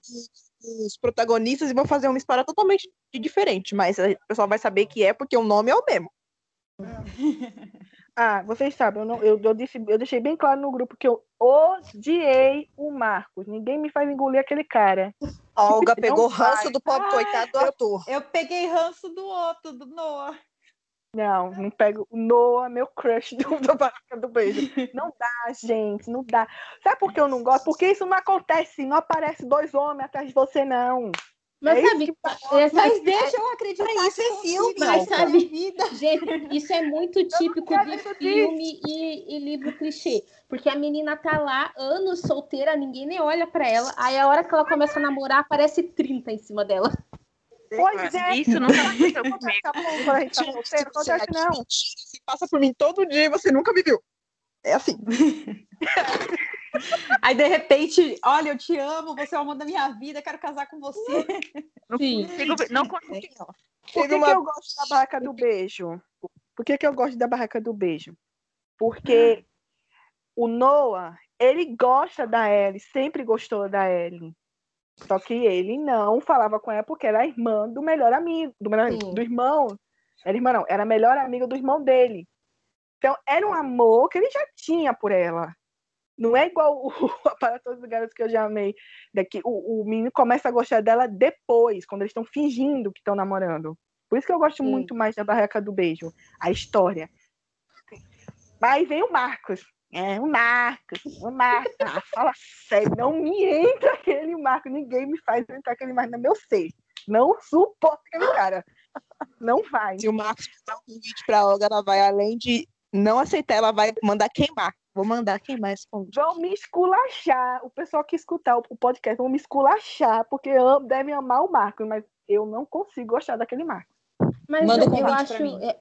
[SPEAKER 4] dos, protagonistas e vou fazer uma história totalmente diferente, mas o pessoal vai saber que é porque o nome é o mesmo.
[SPEAKER 7] Ah, vocês sabem, eu, não, eu, eu, disse, eu deixei bem claro no grupo que eu odiei o Marcos. Ninguém me faz engolir aquele cara.
[SPEAKER 6] A Olga
[SPEAKER 7] Não
[SPEAKER 6] pegou
[SPEAKER 7] vai.
[SPEAKER 6] ranço do pobre
[SPEAKER 2] Ai,
[SPEAKER 6] coitado do ator.
[SPEAKER 2] Eu peguei ranço do outro, do Noah.
[SPEAKER 7] Não, não pego o Noah, meu crush do, do Barraca do Beijo. Não dá, gente, não dá. Sabe por que eu não gosto? Porque isso não acontece, não aparece dois homens atrás de você, não.
[SPEAKER 1] Mas
[SPEAKER 7] É
[SPEAKER 1] sabe,
[SPEAKER 7] isso que
[SPEAKER 1] essa-
[SPEAKER 2] Mas deixa eu acreditar
[SPEAKER 6] Isso é filme.
[SPEAKER 1] Mas sabe-
[SPEAKER 2] vida.
[SPEAKER 1] Gente, isso é muito típico de filme e, e livro clichê. Porque a menina tá lá, anos solteira, ninguém nem olha pra ela. Aí a hora que ela começa a namorar, aparece 30 em cima dela.
[SPEAKER 6] Pois é.
[SPEAKER 5] Isso nunca aconteceu comigo.
[SPEAKER 6] tá solteiro,
[SPEAKER 4] Você
[SPEAKER 6] acontece não.
[SPEAKER 4] passa por mim todo dia e você nunca me viu. É assim.
[SPEAKER 2] Aí, de repente, olha, eu te amo, você é o amor da minha vida, quero casar com você.
[SPEAKER 1] Sim.
[SPEAKER 5] Consigo Não consigo.
[SPEAKER 7] Por que,
[SPEAKER 4] uma-
[SPEAKER 7] que eu gosto da barraca do beijo? Por que, que eu gosto da barraca do beijo? Porque o Noah, ele gosta da Ellie, sempre gostou da Ellie. Só que ele não falava com ela porque era a irmã do melhor amigo, do, melhor, do irmão. Era irmã, não, era a melhor amiga do irmão dele. Então, era um amor que ele já tinha por ela. Não é igual o, para todos os garotos que eu já amei. Daqui, o, o menino começa a gostar dela depois, quando eles estão fingindo que estão namorando. Por isso que eu gosto
[SPEAKER 1] Sim.
[SPEAKER 7] muito mais da Barraca do Beijo, a história. Mas vem o Marcos. É, o Marcos, o Marcos. Ah, fala sério, não me entra aquele Marcos. Ninguém me faz entrar aquele Marcos no meu ser. Não suporto aquele cara. Não vai.
[SPEAKER 4] Se o Marcos mandar um vídeo pra Olga, ela vai, além de não aceitar, ela vai mandar queimar. Vou mandar queimar esse convite.
[SPEAKER 7] Vão me esculachar. O pessoal que escutar o podcast vão me esculachar, porque devem amar o Marcos, mas eu não consigo gostar daquele Marcos.
[SPEAKER 1] Mas
[SPEAKER 2] Manda
[SPEAKER 1] eu, eu acho. é,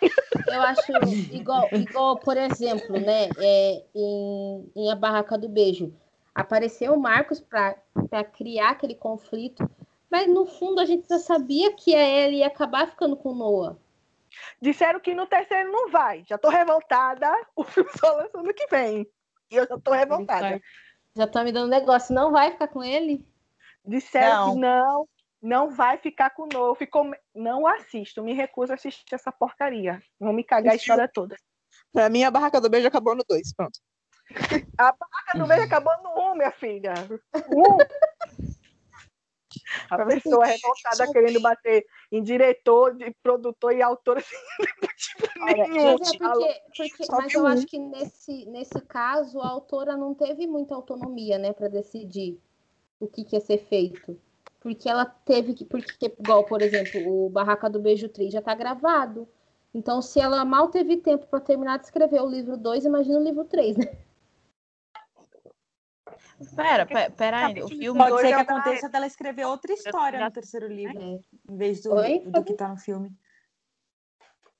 [SPEAKER 1] eu acho igual, igual, por exemplo, né? É, em, em A Barraca do Beijo. Apareceu o Marcos para criar aquele conflito. Mas no fundo a gente já sabia que a Ellie ia acabar ficando com o Noah.
[SPEAKER 7] Disseram que no terceiro não vai. Já tô revoltada. O filme só lança ano que vem. E eu já tô revoltada.
[SPEAKER 1] Já estão me dando negócio. Não vai ficar com ele?
[SPEAKER 7] Disseram que não, não vai ficar com o novo. Ficou... Não assisto, me recuso a assistir essa porcaria. Vão me cagar a história toda.
[SPEAKER 4] Pra mim, a barraca do beijo acabou no 2. Pronto.
[SPEAKER 7] A barraca do meio acabou no um, minha filha. Um. A pessoa revoltada querendo bater em diretor, de produtor e autor. Assim, tipo,
[SPEAKER 1] Olha,
[SPEAKER 7] nenhum.
[SPEAKER 1] mas é porque, porque- mas eu acho que nesse, nesse caso a autora não teve muita autonomia, né, para decidir o que, que ia ser feito. Porque ela teve que, porque, igual, por exemplo, o Barraca do Beijo 3 já tá gravado. Então, se ela mal teve tempo para terminar de escrever o livro 2, imagina o livro 3, né?
[SPEAKER 3] Pera, pera, pera ainda. O filme.
[SPEAKER 2] Pode ser que
[SPEAKER 7] é
[SPEAKER 2] aconteça dela escrever outra história no terceiro livro,
[SPEAKER 1] É.
[SPEAKER 2] em vez do,
[SPEAKER 1] Oi?
[SPEAKER 2] do que tá no filme.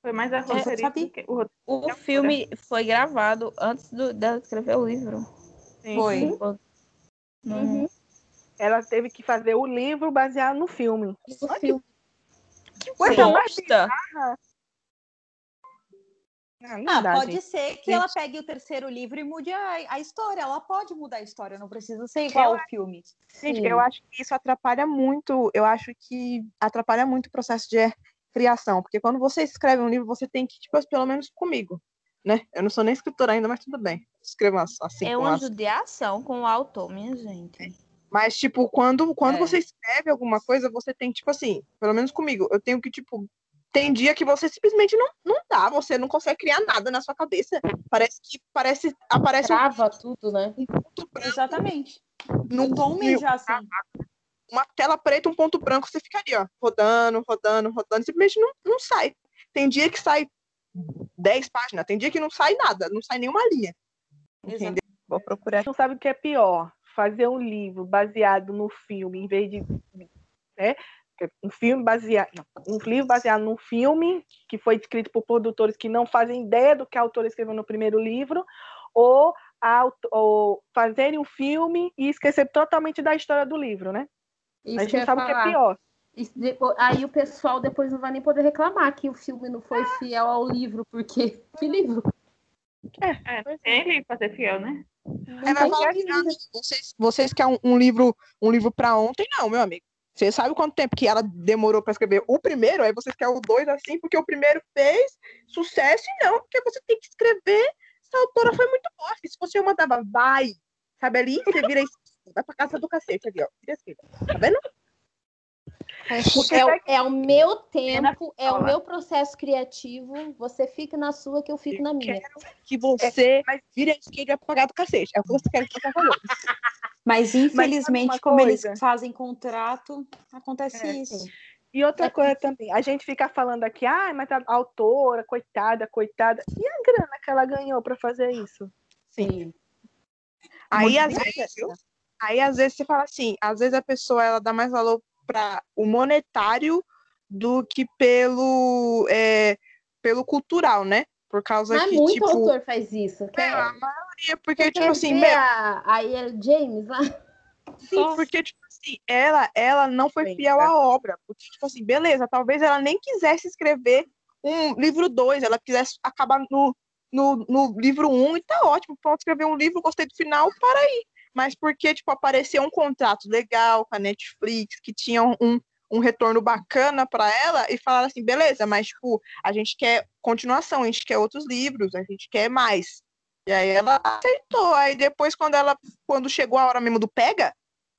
[SPEAKER 5] Foi mais a roteirista do que o.
[SPEAKER 3] O filme foi gravado antes do, dela escrever o livro.
[SPEAKER 2] Foi.
[SPEAKER 3] Uhum.
[SPEAKER 7] Ela teve que fazer o livro baseado no filme.
[SPEAKER 1] O filme.
[SPEAKER 7] Coisa mais
[SPEAKER 3] Bosta.
[SPEAKER 7] Ah, não
[SPEAKER 2] Ah,
[SPEAKER 7] dá,
[SPEAKER 2] pode
[SPEAKER 7] gente.
[SPEAKER 2] ser que ela pegue o terceiro livro e mude a, a história. Ela pode mudar a história, não precisa ser igual ao filme.
[SPEAKER 4] Gente,
[SPEAKER 1] Sim.
[SPEAKER 4] eu acho que isso atrapalha muito, eu acho que atrapalha muito o processo de criação, porque quando você escreve um livro, você tem que, tipo, pelo menos comigo, né? Eu não sou nem escritora ainda, mas tudo bem. Escrevo assim
[SPEAKER 3] É uma
[SPEAKER 4] as-
[SPEAKER 3] judiação com o autor, minha gente.
[SPEAKER 4] Mas, tipo, quando, quando
[SPEAKER 3] É.
[SPEAKER 4] você escreve alguma coisa, você tem, tipo assim, pelo menos comigo, eu tenho que, tipo, tem dia que você simplesmente não, não dá, você não consegue criar nada na sua cabeça. Parece que parece, aparece um
[SPEAKER 1] Trava tudo, né?
[SPEAKER 4] ponto branco
[SPEAKER 2] Exatamente.
[SPEAKER 4] no,
[SPEAKER 2] No Tom
[SPEAKER 4] no-
[SPEAKER 2] já assim.
[SPEAKER 4] uma tela preta, um ponto branco, você fica ali, ó, rodando, rodando, rodando, simplesmente não, não sai. Tem dia que sai 10 páginas, tem dia que não sai nada, não sai nenhuma linha. Entendeu? Vou procurar.
[SPEAKER 7] não sabe o que é pior. Fazer um livro baseado no filme, em vez de. Né? Um filme baseado. não, Um livro baseado num filme que foi escrito por produtores que não fazem ideia do que a autora escreveu no primeiro livro, ou, a ou fazerem um filme e esquecer totalmente da história do livro, né?
[SPEAKER 1] Isso
[SPEAKER 7] a gente sabe o que é pior.
[SPEAKER 1] Depois- aí o pessoal depois não vai nem poder reclamar que o filme não foi fiel ao livro, porque que livro?
[SPEAKER 5] É, tem ele pra ser fiel, né?
[SPEAKER 4] Que, ah, vocês, vocês querem um, um livro, um livro para ontem? Não, meu amigo. Você sabe quanto tempo que ela demorou para escrever o primeiro? Aí vocês querem o dois assim, porque o primeiro fez sucesso e não, porque você tem que escrever. Essa autora foi muito boa. E se você mandava, vai, sabe ali, você vira isso, vai pra casa do cacete ali, ó. Vira esquerda. Tá vendo?
[SPEAKER 1] É, é o meu tempo, é o meu processo criativo. Você fica na sua, que eu fico na minha.
[SPEAKER 4] Que você
[SPEAKER 7] mas-
[SPEAKER 4] vira a esquerda e casa do cacete. É o que você quer que eu
[SPEAKER 2] Mas infelizmente,
[SPEAKER 7] uma
[SPEAKER 2] como eles
[SPEAKER 7] coisa?
[SPEAKER 2] fazem contrato, acontece
[SPEAKER 7] É,
[SPEAKER 2] isso.
[SPEAKER 7] E outra coisa também, a gente fica falando aqui, ah, mas a autora, coitada, coitada. E a grana que ela ganhou para fazer isso?
[SPEAKER 1] Sim.
[SPEAKER 4] Aí,
[SPEAKER 7] Muito
[SPEAKER 4] às vezes, aí, às vezes, você fala assim, às vezes a pessoa ela dá mais valor para o monetário do que pelo, é, pelo cultural, né? Por causa
[SPEAKER 1] Mas
[SPEAKER 4] que,
[SPEAKER 1] muito
[SPEAKER 4] tipo,
[SPEAKER 1] autor faz isso.
[SPEAKER 4] é,
[SPEAKER 1] Quer,
[SPEAKER 4] a maioria, porque,
[SPEAKER 1] você
[SPEAKER 4] tipo assim,
[SPEAKER 1] ver
[SPEAKER 4] meu,
[SPEAKER 1] a. James lá?
[SPEAKER 4] Sim, porque, tipo assim, ela, ela não foi fiel
[SPEAKER 7] é.
[SPEAKER 4] à obra. Porque, tipo assim, beleza, talvez ela nem quisesse escrever um livro 2, ela quisesse acabar no, no, no livro 1 um, e tá ótimo, pronto, escrever um livro, gostei do final, para aí. Mas porque, tipo, apareceu um contrato legal com a Netflix, que tinha um, um retorno bacana para ela, e falaram assim, beleza, mas, tipo, a gente quer continuação, a gente quer outros livros, a gente quer mais. E aí ela aceitou. Aí depois, quando ela, quando chegou a hora mesmo do pega,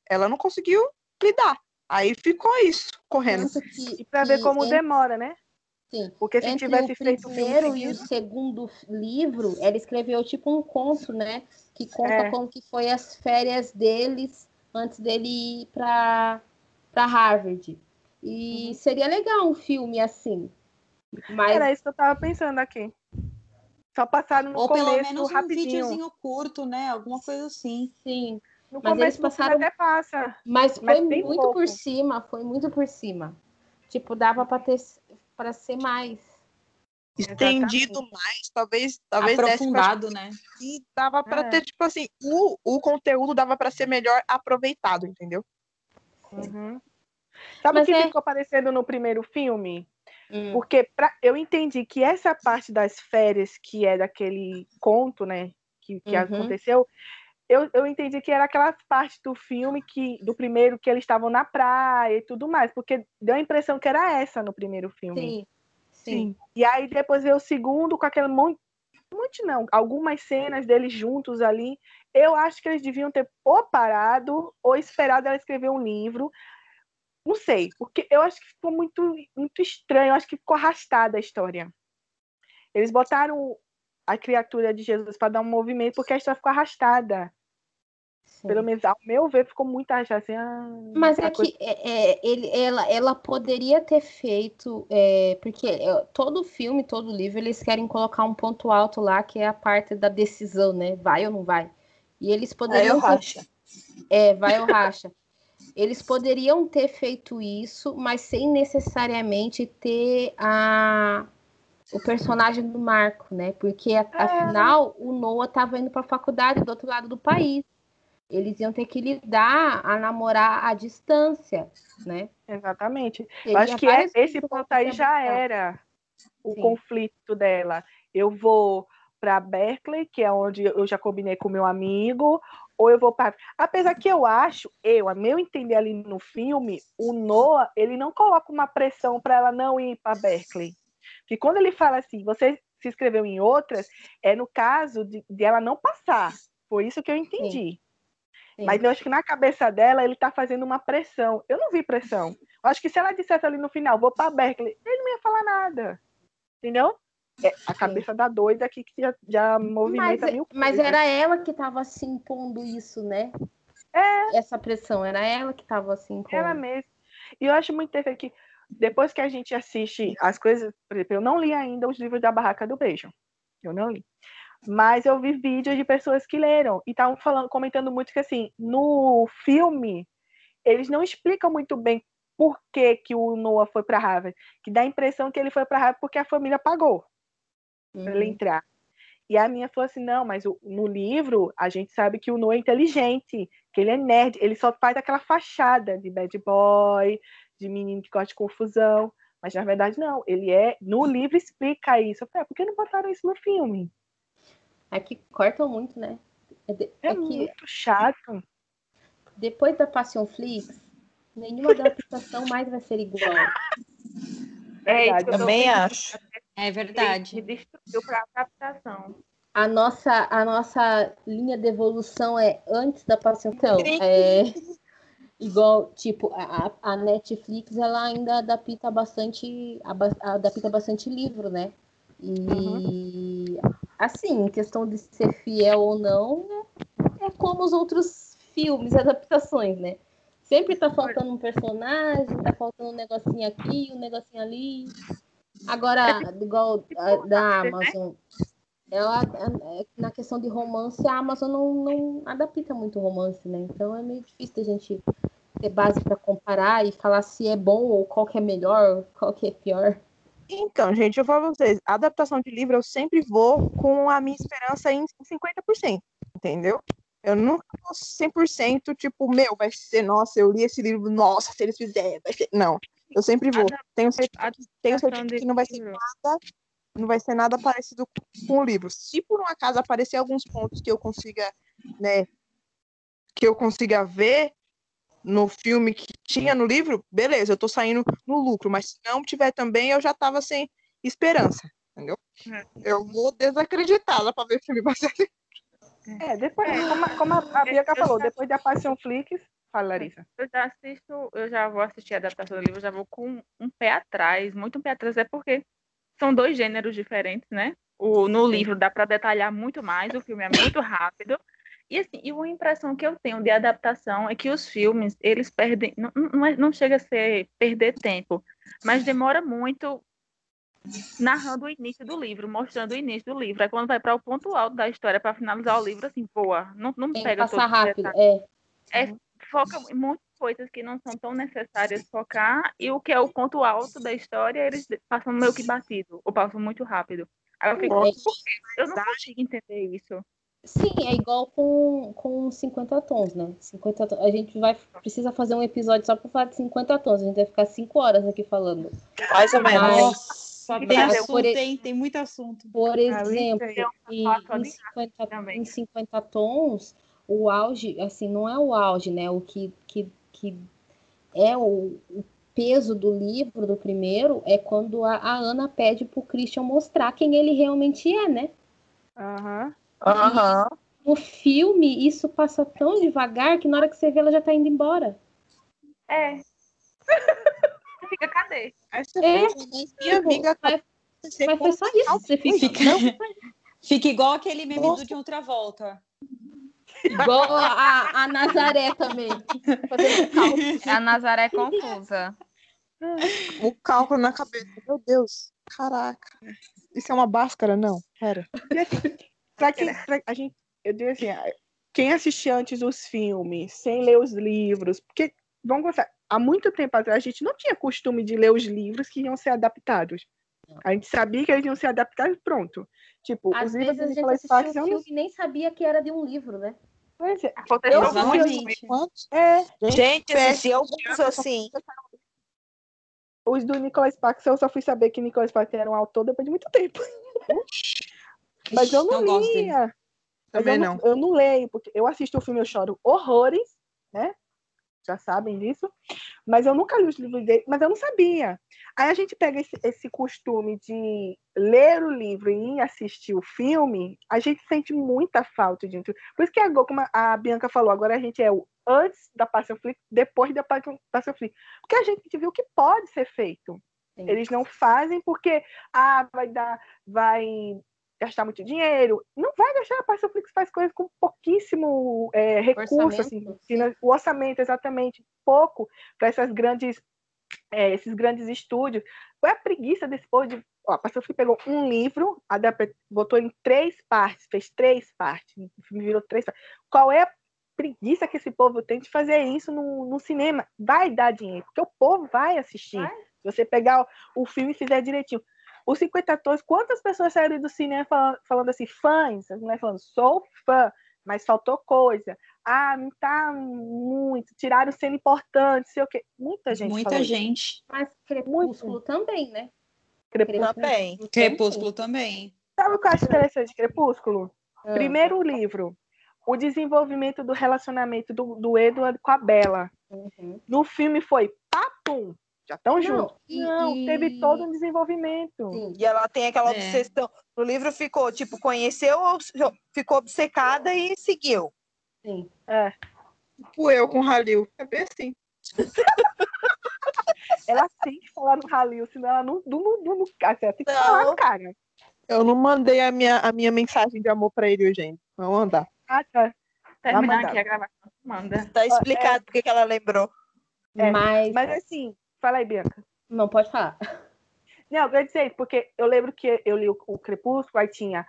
[SPEAKER 4] ela não conseguiu lidar. Aí ficou isso, correndo.
[SPEAKER 1] Tanto que,
[SPEAKER 7] E para ver como
[SPEAKER 1] entre-
[SPEAKER 7] demora, né?
[SPEAKER 1] sim,
[SPEAKER 7] Porque se
[SPEAKER 1] entre
[SPEAKER 7] tivesse
[SPEAKER 1] o
[SPEAKER 7] feito o
[SPEAKER 1] primeiro e o segundo livro, ela escreveu tipo um conto, né? Que conta
[SPEAKER 7] É.
[SPEAKER 1] como que foi as férias deles antes dele ir para para Harvard. E
[SPEAKER 7] Uhum.
[SPEAKER 1] seria legal um filme assim. Mas
[SPEAKER 7] era isso que eu tava pensando aqui. Só passaram no
[SPEAKER 2] Ou pelo
[SPEAKER 7] começo
[SPEAKER 2] menos um
[SPEAKER 7] rapidinho.
[SPEAKER 2] videozinho curto, né? Alguma coisa assim.
[SPEAKER 1] sim,
[SPEAKER 7] No
[SPEAKER 1] Mas
[SPEAKER 7] começo
[SPEAKER 1] passaram-
[SPEAKER 7] até passa.
[SPEAKER 1] mas
[SPEAKER 7] Mas
[SPEAKER 1] foi muito
[SPEAKER 7] pouco.
[SPEAKER 1] por cima, foi muito por cima. Tipo, dava para ter para ser mais.
[SPEAKER 4] Estendido mais, talvez, talvez desse pra-
[SPEAKER 2] Aprofundado, né?
[SPEAKER 4] e dava para
[SPEAKER 7] É.
[SPEAKER 4] ter, tipo assim, o, o conteúdo dava para ser melhor aproveitado, entendeu?
[SPEAKER 7] Uhum. Sabe o que
[SPEAKER 1] é-
[SPEAKER 7] ficou aparecendo no primeiro filme?
[SPEAKER 1] Hum,
[SPEAKER 7] Porque pra, eu entendi que essa parte das férias, que é daquele conto, né, que, que
[SPEAKER 1] Uhum.
[SPEAKER 7] aconteceu, eu, eu entendi que era aquela parte do filme que do primeiro que eles estavam na praia e tudo mais, porque deu a impressão que era essa no primeiro filme.
[SPEAKER 1] sim, sim.
[SPEAKER 7] E aí depois veio o segundo com aquele monte, monte não, algumas cenas deles juntos ali. Eu acho que eles deviam ter ou parado ou esperado ela escrever um livro. Não sei, porque eu acho que ficou muito, muito estranho, eu acho que ficou arrastada a história. Eles botaram a criatura de Jesus para dar um movimento, porque a história ficou arrastada.
[SPEAKER 1] sim.
[SPEAKER 7] Pelo menos, ao meu ver, ficou muito arrastada. Assim, ah,
[SPEAKER 1] Mas é
[SPEAKER 7] coisa-
[SPEAKER 1] que é, é, ele, ela, ela poderia ter feito, é, porque é, todo filme, todo livro, eles querem colocar um ponto alto lá, que é a parte da decisão, né? Vai ou não vai? E eles poderiam ter,
[SPEAKER 6] racha.
[SPEAKER 1] é, vai ou racha. Eles poderiam ter feito isso, mas sem necessariamente ter a, o personagem do Marco, né? Porque a- afinal o Noah estava indo para a faculdade do outro lado do país. Eles iam ter que lidar a namorar à distância, né?
[SPEAKER 7] Exatamente. Eu acho que é- esse ponto aí já era o
[SPEAKER 1] Sim.
[SPEAKER 7] conflito dela. Eu vou para Berkeley, que é onde eu já combinei com meu amigo, ou eu vou para. Apesar que eu acho, eu, a meu entender ali no filme, o Noah, ele não coloca uma pressão para ela não ir para Berkeley. Porque quando ele fala assim, você se inscreveu em outras, é no caso de, de ela não passar. Foi isso que eu entendi.
[SPEAKER 1] Sim.
[SPEAKER 7] Mas eu acho que na cabeça dela ele tá fazendo uma pressão. Eu não vi pressão. Eu acho que se ela dissesse ali no final, vou para Berkeley, ele não ia falar nada. Entendeu? É a cabeça da doida aqui que já, já
[SPEAKER 1] Mas,
[SPEAKER 7] movimenta mil
[SPEAKER 1] mas era ela que estava se impondo isso, né? É. Essa pressão, era ela que estava se impondo.
[SPEAKER 7] Ela mesma. E eu acho muito interessante que depois que a gente assiste as coisas, por exemplo, eu não li ainda os livros da Barraca do Beijo. Eu não li. Mas eu vi vídeos de pessoas que leram e estavam falando, comentando muito que assim, no filme eles não explicam muito bem por que, que o Noah foi para Harvard, que dá a impressão que ele foi para Harvard porque a família pagou para ele
[SPEAKER 1] Uhum.
[SPEAKER 7] entrar. E a minha falou assim: não, mas o- no livro a gente sabe que o Noah é inteligente, que ele é nerd, ele só faz aquela fachada de bad boy, de menino que gosta de confusão. Mas na verdade, não, ele é. No livro explica isso. Eu falei, ah, por que não botaram isso no filme?
[SPEAKER 1] É que cortam muito, né? É, de-
[SPEAKER 7] É,
[SPEAKER 1] é que
[SPEAKER 7] muito chato.
[SPEAKER 1] depois da Passion Flix, nenhuma adaptação mais vai ser igual.
[SPEAKER 5] É
[SPEAKER 7] Verdade.
[SPEAKER 6] Também acho.
[SPEAKER 2] É
[SPEAKER 5] que
[SPEAKER 2] verdade.
[SPEAKER 5] destruiu pra adaptação.
[SPEAKER 1] A nossa, a nossa linha de evolução é antes da Passion Então, é igual, tipo, a, a- a Netflix, ela ainda adapta bastante, adapta bastante livro, né? E, assim, em questão de ser fiel ou não, é, é como os outros filmes, adaptações, né? Sempre tá faltando um personagem, tá faltando um negocinho aqui, um negocinho ali. Agora, igual a, da Amazon, ela, é, na questão de romance, a Amazon não, não adapta muito romance, né? Então é meio difícil a gente ter base para comparar e falar se é bom ou qual que é melhor, qual que é pior.
[SPEAKER 4] Então, gente, eu falo pra vocês, a adaptação de livro eu sempre vou com a minha esperança em 50%, entendeu? Eu nunca vou 100%, tipo, meu, vai ser, nossa, eu li esse livro, nossa, se eles fizerem, vai ser. Não, eu sempre vou. Tenho certeza, tenho certeza que não vai ser nada, não vai ser nada parecido com o livro. Se por um acaso aparecer alguns pontos que eu consiga, né, que eu consiga ver, no filme que tinha no livro, beleza, eu tô saindo no lucro, mas se não tiver também, eu já tava sem esperança, entendeu? É. Eu vou desacreditada para ver o filme baseado
[SPEAKER 7] É, depois, é. como, a, como a Bianca falou, depois da Passion Flix, fala, Larissa.
[SPEAKER 5] Eu já assisto, eu já vou assistir a adaptação do livro, já vou com um pé atrás, muito um pé atrás, é porque são dois gêneros diferentes, né? O, no livro dá para detalhar muito mais, o filme é muito rápido, e assim, e uma impressão que eu tenho de adaptação é que os filmes, eles perdem, não, não, é, não chega a ser perder tempo, mas demora muito narrando o início do livro, mostrando o início do livro. Aí quando vai para o ponto alto da história para finalizar o livro, assim, voa, não, não
[SPEAKER 1] Tem
[SPEAKER 5] pega
[SPEAKER 1] passar rápido, é.
[SPEAKER 5] é. Foca em muitas coisas que não são tão necessárias focar, e o que é o ponto alto da história, eles passam meio que batido, ou passam muito rápido. Aí eu fico, é. eu não consigo entender isso.
[SPEAKER 1] Sim, é igual com, com 50 tons, né? 50 tons. A gente vai precisa fazer um episódio só para falar de 50 tons. A gente vai ficar 5 horas aqui falando.
[SPEAKER 6] Mais ou menos.
[SPEAKER 2] Nossa, tem assunto, tem, tem muito assunto.
[SPEAKER 1] Por exemplo, em, em, 50, em 50 tons, o auge, assim, não é o auge, né? O que, que, que é o, o peso do livro, do primeiro, é quando a, a Ana pede pro Christian mostrar quem ele realmente é, né?
[SPEAKER 7] Aham. Uhum.
[SPEAKER 6] Uhum.
[SPEAKER 1] No filme, isso passa tão devagar que na hora que você vê, ela já tá indo embora.
[SPEAKER 5] É. fica, cadê?
[SPEAKER 1] É. Minha amiga. Mas, mas foi só isso. Você fica.
[SPEAKER 2] Fica igual aquele meme Nossa. do de outra volta.
[SPEAKER 1] Igual a, a Nazaré também.
[SPEAKER 3] A Nazaré é confusa.
[SPEAKER 4] O cálculo na cabeça. Meu Deus. Caraca. Isso é uma báscara? Não. Pera.
[SPEAKER 7] Pra quem, pra, a gente, eu digo assim, quem assistia antes os filmes, sem ler os livros, porque, vamos gostar, há muito tempo atrás a gente não tinha costume de ler os livros que iam ser adaptados. A gente sabia que eles iam ser adaptados pronto. Tipo,
[SPEAKER 1] Às
[SPEAKER 7] os
[SPEAKER 1] livros
[SPEAKER 7] vezes
[SPEAKER 1] a gente assistia um filme e nem sabia que era de um livro, né?
[SPEAKER 7] Pois é.
[SPEAKER 6] Eu Exatamente.
[SPEAKER 7] É.
[SPEAKER 6] Gente, assisti alguns assim.
[SPEAKER 7] Os do Nicolas Sparks, eu só fui saber que Nicolas Sparks era um autor depois de muito tempo. Mas eu não, não lia. Também eu não, não. Eu não leio, porque eu assisto o filme, eu choro horrores, né? Já sabem disso. Mas eu nunca li os livros dele, mas eu não sabia. Aí a gente pega esse, esse costume de ler o livro e assistir o filme, a gente sente muita falta de Por isso que agora, como a Bianca falou, agora a gente é o antes da Passion Flix, depois da Passion Flix. Porque a gente viu que pode ser feito. Sim. Eles não fazem porque ah, vai dar, vai gastar muito dinheiro. Não vai gastar, a Parcelflix faz coisas com pouquíssimo é, recurso, assim, o orçamento, exatamente, pouco para essas grandes, é, esses grandes estúdios. Qual é a preguiça desse povo de. Ó, a Parcelflix pegou um livro, botou em três partes, fez três partes, o filme virou três partes. Qual é a preguiça que esse povo tem de fazer isso no, no cinema? Vai dar dinheiro, porque o povo vai assistir. Vai. Se você pegar o, o filme e fizer direitinho. Os 50 tons, quantas pessoas saíram do cinema falando, falando assim, fãs, as mulheres falando, sou fã, mas faltou coisa. Ah, não tá muito, tiraram cena importante, sei o quê. Muita gente.
[SPEAKER 2] Muita gente.
[SPEAKER 1] Mas Crepúsculo Muito. também, né?
[SPEAKER 6] Crepúsculo também.
[SPEAKER 2] Crepúsculo também.
[SPEAKER 7] Sabe o que eu acho interessante de Crepúsculo? Ah. Primeiro livro, o desenvolvimento do relacionamento do, do Edward com a Bella. Uhum. No filme foi papum, já estão juntos. Não, e... teve todo um desenvolvimento.
[SPEAKER 6] Sim. E ela tem aquela é. obsessão. No livro ficou, tipo, conheceu, ficou obcecada e seguiu.
[SPEAKER 7] Sim. É.
[SPEAKER 4] Tipo eu com o Halil. É bem assim.
[SPEAKER 7] ela tem que falar no Halil, senão ela não. não, não, não ela tem que não. falar, cara.
[SPEAKER 4] Eu não mandei a minha, a minha mensagem de amor pra ele, gente. Vamos mandar.
[SPEAKER 7] Ah, tá.
[SPEAKER 5] Terminar aqui a gravação. Manda.
[SPEAKER 6] Tá explicado porque que ela lembrou.
[SPEAKER 7] É,
[SPEAKER 1] Mas,
[SPEAKER 7] Mas assim, fala aí, Bianca.
[SPEAKER 1] não pode falar.
[SPEAKER 7] Não, eu ia dizer isso, porque eu lembro que eu li o, o Crepúsculo, aí tinha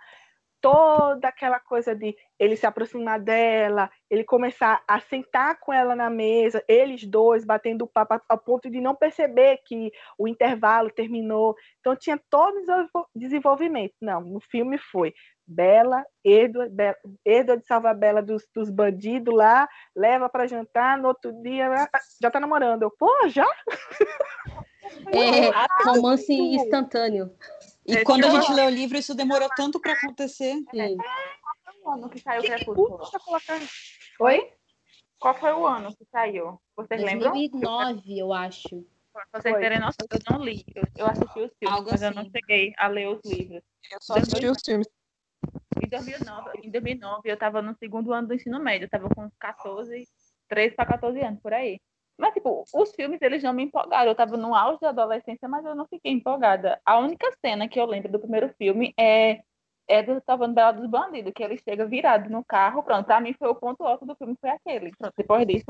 [SPEAKER 7] toda aquela coisa de ele se aproximar dela, ele começar a sentar com ela na mesa, eles dois batendo papo a- a ponto de não perceber que o intervalo terminou. Então tinha todo o desenvol- desenvolvimento. Não, no filme foi Bela, Edward, Be- Edward salva a Bela dos, dos bandidos lá, leva para jantar, no outro dia ah, já tá namorando. Eu, pô, já?
[SPEAKER 1] É, romance
[SPEAKER 7] muito.
[SPEAKER 1] instantânio.
[SPEAKER 2] E
[SPEAKER 5] É,
[SPEAKER 2] quando a gente lê o livro, isso demorou tanto para acontecer.
[SPEAKER 1] Sim.
[SPEAKER 5] Qual foi o ano que saiu
[SPEAKER 7] Que, que custa colocar?
[SPEAKER 5] Oi? Qual foi o ano que saiu? Vocês lembram?
[SPEAKER 1] 2009, eu acho.
[SPEAKER 5] Pra vocês terem noção, eu não li. Eu, assisti os filmes,
[SPEAKER 2] Algo
[SPEAKER 5] mas eu não
[SPEAKER 2] assim.
[SPEAKER 5] cheguei a ler os livros.
[SPEAKER 4] Eu só assisti os filmes.
[SPEAKER 5] Em 2009, em 2009 eu estava no segundo ano do ensino médio. Eu estava com 14, 13 para 14 anos, por aí. Mas, tipo, os filmes, eles não me empolgaram. Eu estava no auge da adolescência, mas eu não fiquei empolgada. A única cena que eu lembro do primeiro filme é Edward salvando Bela dos Bandidos, que ele chega virado no carro. Pronto, pra mim foi o ponto alto do filme, foi aquele. Pronto, depois disso...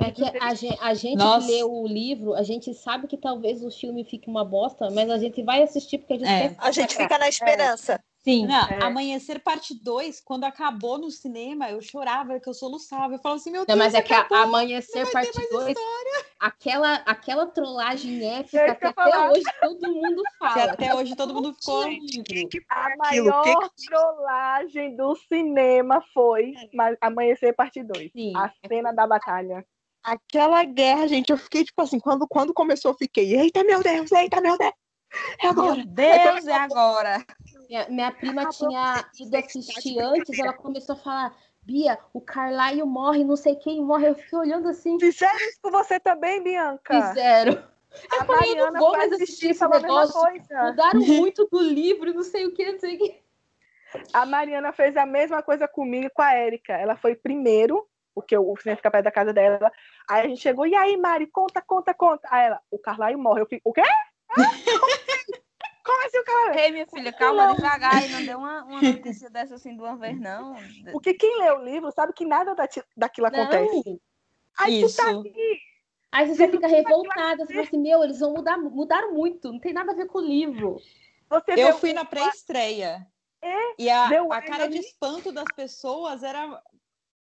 [SPEAKER 1] É que a gente, a gente que lê o livro, a gente sabe que talvez o filme fique uma bosta, mas a gente vai assistir porque a gente
[SPEAKER 2] É.
[SPEAKER 1] quer
[SPEAKER 6] A gente fica na esperança.
[SPEAKER 1] Sim.
[SPEAKER 2] Não,
[SPEAKER 7] É.
[SPEAKER 2] Amanhecer Parte 2, quando acabou no cinema, eu chorava, que eu soluçava. Eu falava assim, meu
[SPEAKER 1] Não,
[SPEAKER 2] Deus,
[SPEAKER 1] mas é que a-
[SPEAKER 2] acabou,
[SPEAKER 1] Amanhecer Parte
[SPEAKER 2] mais
[SPEAKER 1] 2, aquela, aquela trollagem
[SPEAKER 7] É
[SPEAKER 1] épica
[SPEAKER 7] que
[SPEAKER 1] que até
[SPEAKER 7] falar.
[SPEAKER 1] hoje todo mundo
[SPEAKER 2] Que
[SPEAKER 1] fala.
[SPEAKER 2] até hoje todo mundo ficou.
[SPEAKER 7] A
[SPEAKER 4] o que
[SPEAKER 7] maior trollagem do cinema foi Ma- Amanhecer Parte 2.
[SPEAKER 1] Sim.
[SPEAKER 7] A cena da batalha.
[SPEAKER 4] Aquela guerra, gente, eu fiquei tipo assim, quando, quando começou, eu fiquei, eita meu Deus, eita meu Deus. É agora.
[SPEAKER 3] Meu Deus, é agora.
[SPEAKER 1] Minha, minha prima tinha ido assistir antes, ela começou a falar, Bia, o Carlyle morre, não sei quem morre. Eu fiquei olhando assim,
[SPEAKER 7] Fizeram isso com você também, Bianca?
[SPEAKER 1] fizeram.
[SPEAKER 7] A
[SPEAKER 1] falei, eu não
[SPEAKER 7] Mariana
[SPEAKER 1] vou mais
[SPEAKER 7] assistir
[SPEAKER 1] esse
[SPEAKER 7] falou a mesma
[SPEAKER 1] negócio.
[SPEAKER 7] coisa.
[SPEAKER 1] Mudaram muito do livro, não sei o que, não sei o que.
[SPEAKER 7] A Mariana fez a mesma coisa comigo e com a Érica. Ela foi primeiro, porque o cinema fica perto da casa dela. Aí a gente chegou, e aí, Mari, conta, conta, conta. Aí ela, o Carlyle morre. Eu fiquei, o quê? Como assim o Carlyle?
[SPEAKER 3] Ei, minha filha, calma devagar aí, não deu uma, uma notícia dessa assim de uma vez, não.
[SPEAKER 7] Porque quem lê o livro sabe que nada daquilo acontece.
[SPEAKER 1] Não.
[SPEAKER 7] Aí tu tá
[SPEAKER 2] Isso.
[SPEAKER 7] aqui.
[SPEAKER 1] Aí você já fica revoltada, você fala assim, meu, eles vão mudar, mudaram muito, não tem nada a ver com o livro.
[SPEAKER 7] Você
[SPEAKER 2] Eu fui na pré-estreia.
[SPEAKER 7] É,
[SPEAKER 2] E a, a cara de espanto das pessoas era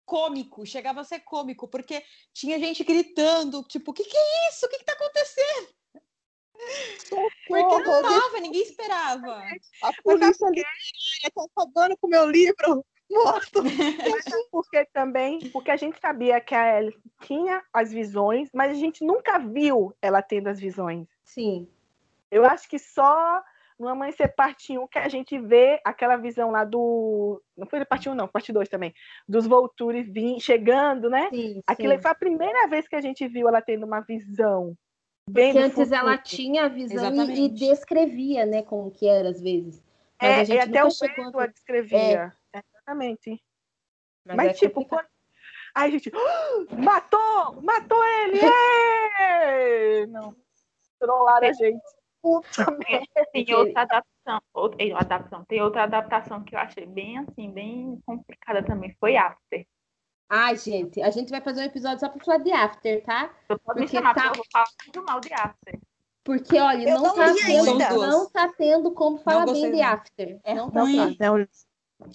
[SPEAKER 2] cômico, chegava a ser cômico, porque tinha gente gritando, tipo, o que, que é isso? O que, que tá acontecendo? Porque não
[SPEAKER 4] Socorro,
[SPEAKER 2] tava, ninguém esperava.
[SPEAKER 4] A polícia ali tá acabando com o meu livro. Morto.
[SPEAKER 7] Porque também, porque a gente sabia que a Ellie tinha as visões, mas a gente nunca viu ela tendo as visões.
[SPEAKER 1] Sim.
[SPEAKER 7] Eu acho que só no Amanhecer Parte 1 que a gente vê aquela visão lá do. Não foi da parte 1, não, parte 2 também. Dos Voltures vim, chegando, né?
[SPEAKER 1] Sim,
[SPEAKER 7] Aquilo
[SPEAKER 1] sim.
[SPEAKER 7] foi a primeira vez que a gente viu ela tendo uma visão. Bem do
[SPEAKER 1] antes
[SPEAKER 7] futuro.
[SPEAKER 1] ela tinha a visão e, e descrevia, né, como que era às vezes. Mas a
[SPEAKER 7] É,
[SPEAKER 1] gente
[SPEAKER 7] e até o
[SPEAKER 1] chegou a
[SPEAKER 7] descrevia. Exatamente.
[SPEAKER 1] Mas,
[SPEAKER 7] Mas,
[SPEAKER 1] é
[SPEAKER 7] tipo, quando... Aí a gente. "Ah, Matou! Matou ele! Ê! Não. Trollaram a gente. Puta.
[SPEAKER 5] Tem outra adaptação, outra, adaptação, tem outra adaptação que eu achei bem assim, bem complicada também, foi After.
[SPEAKER 1] Ai, gente, a gente vai fazer um episódio só pra falar de After, tá?
[SPEAKER 5] Pode me
[SPEAKER 1] Porque
[SPEAKER 5] chamar,
[SPEAKER 1] tá-
[SPEAKER 5] porque eu vou falar muito mal de After.
[SPEAKER 1] Porque, olha, não,
[SPEAKER 6] não
[SPEAKER 1] tá tendo, não tá tendo como falar bem de
[SPEAKER 2] não.
[SPEAKER 1] After.
[SPEAKER 2] É
[SPEAKER 1] não tá
[SPEAKER 2] ruim.
[SPEAKER 4] Não,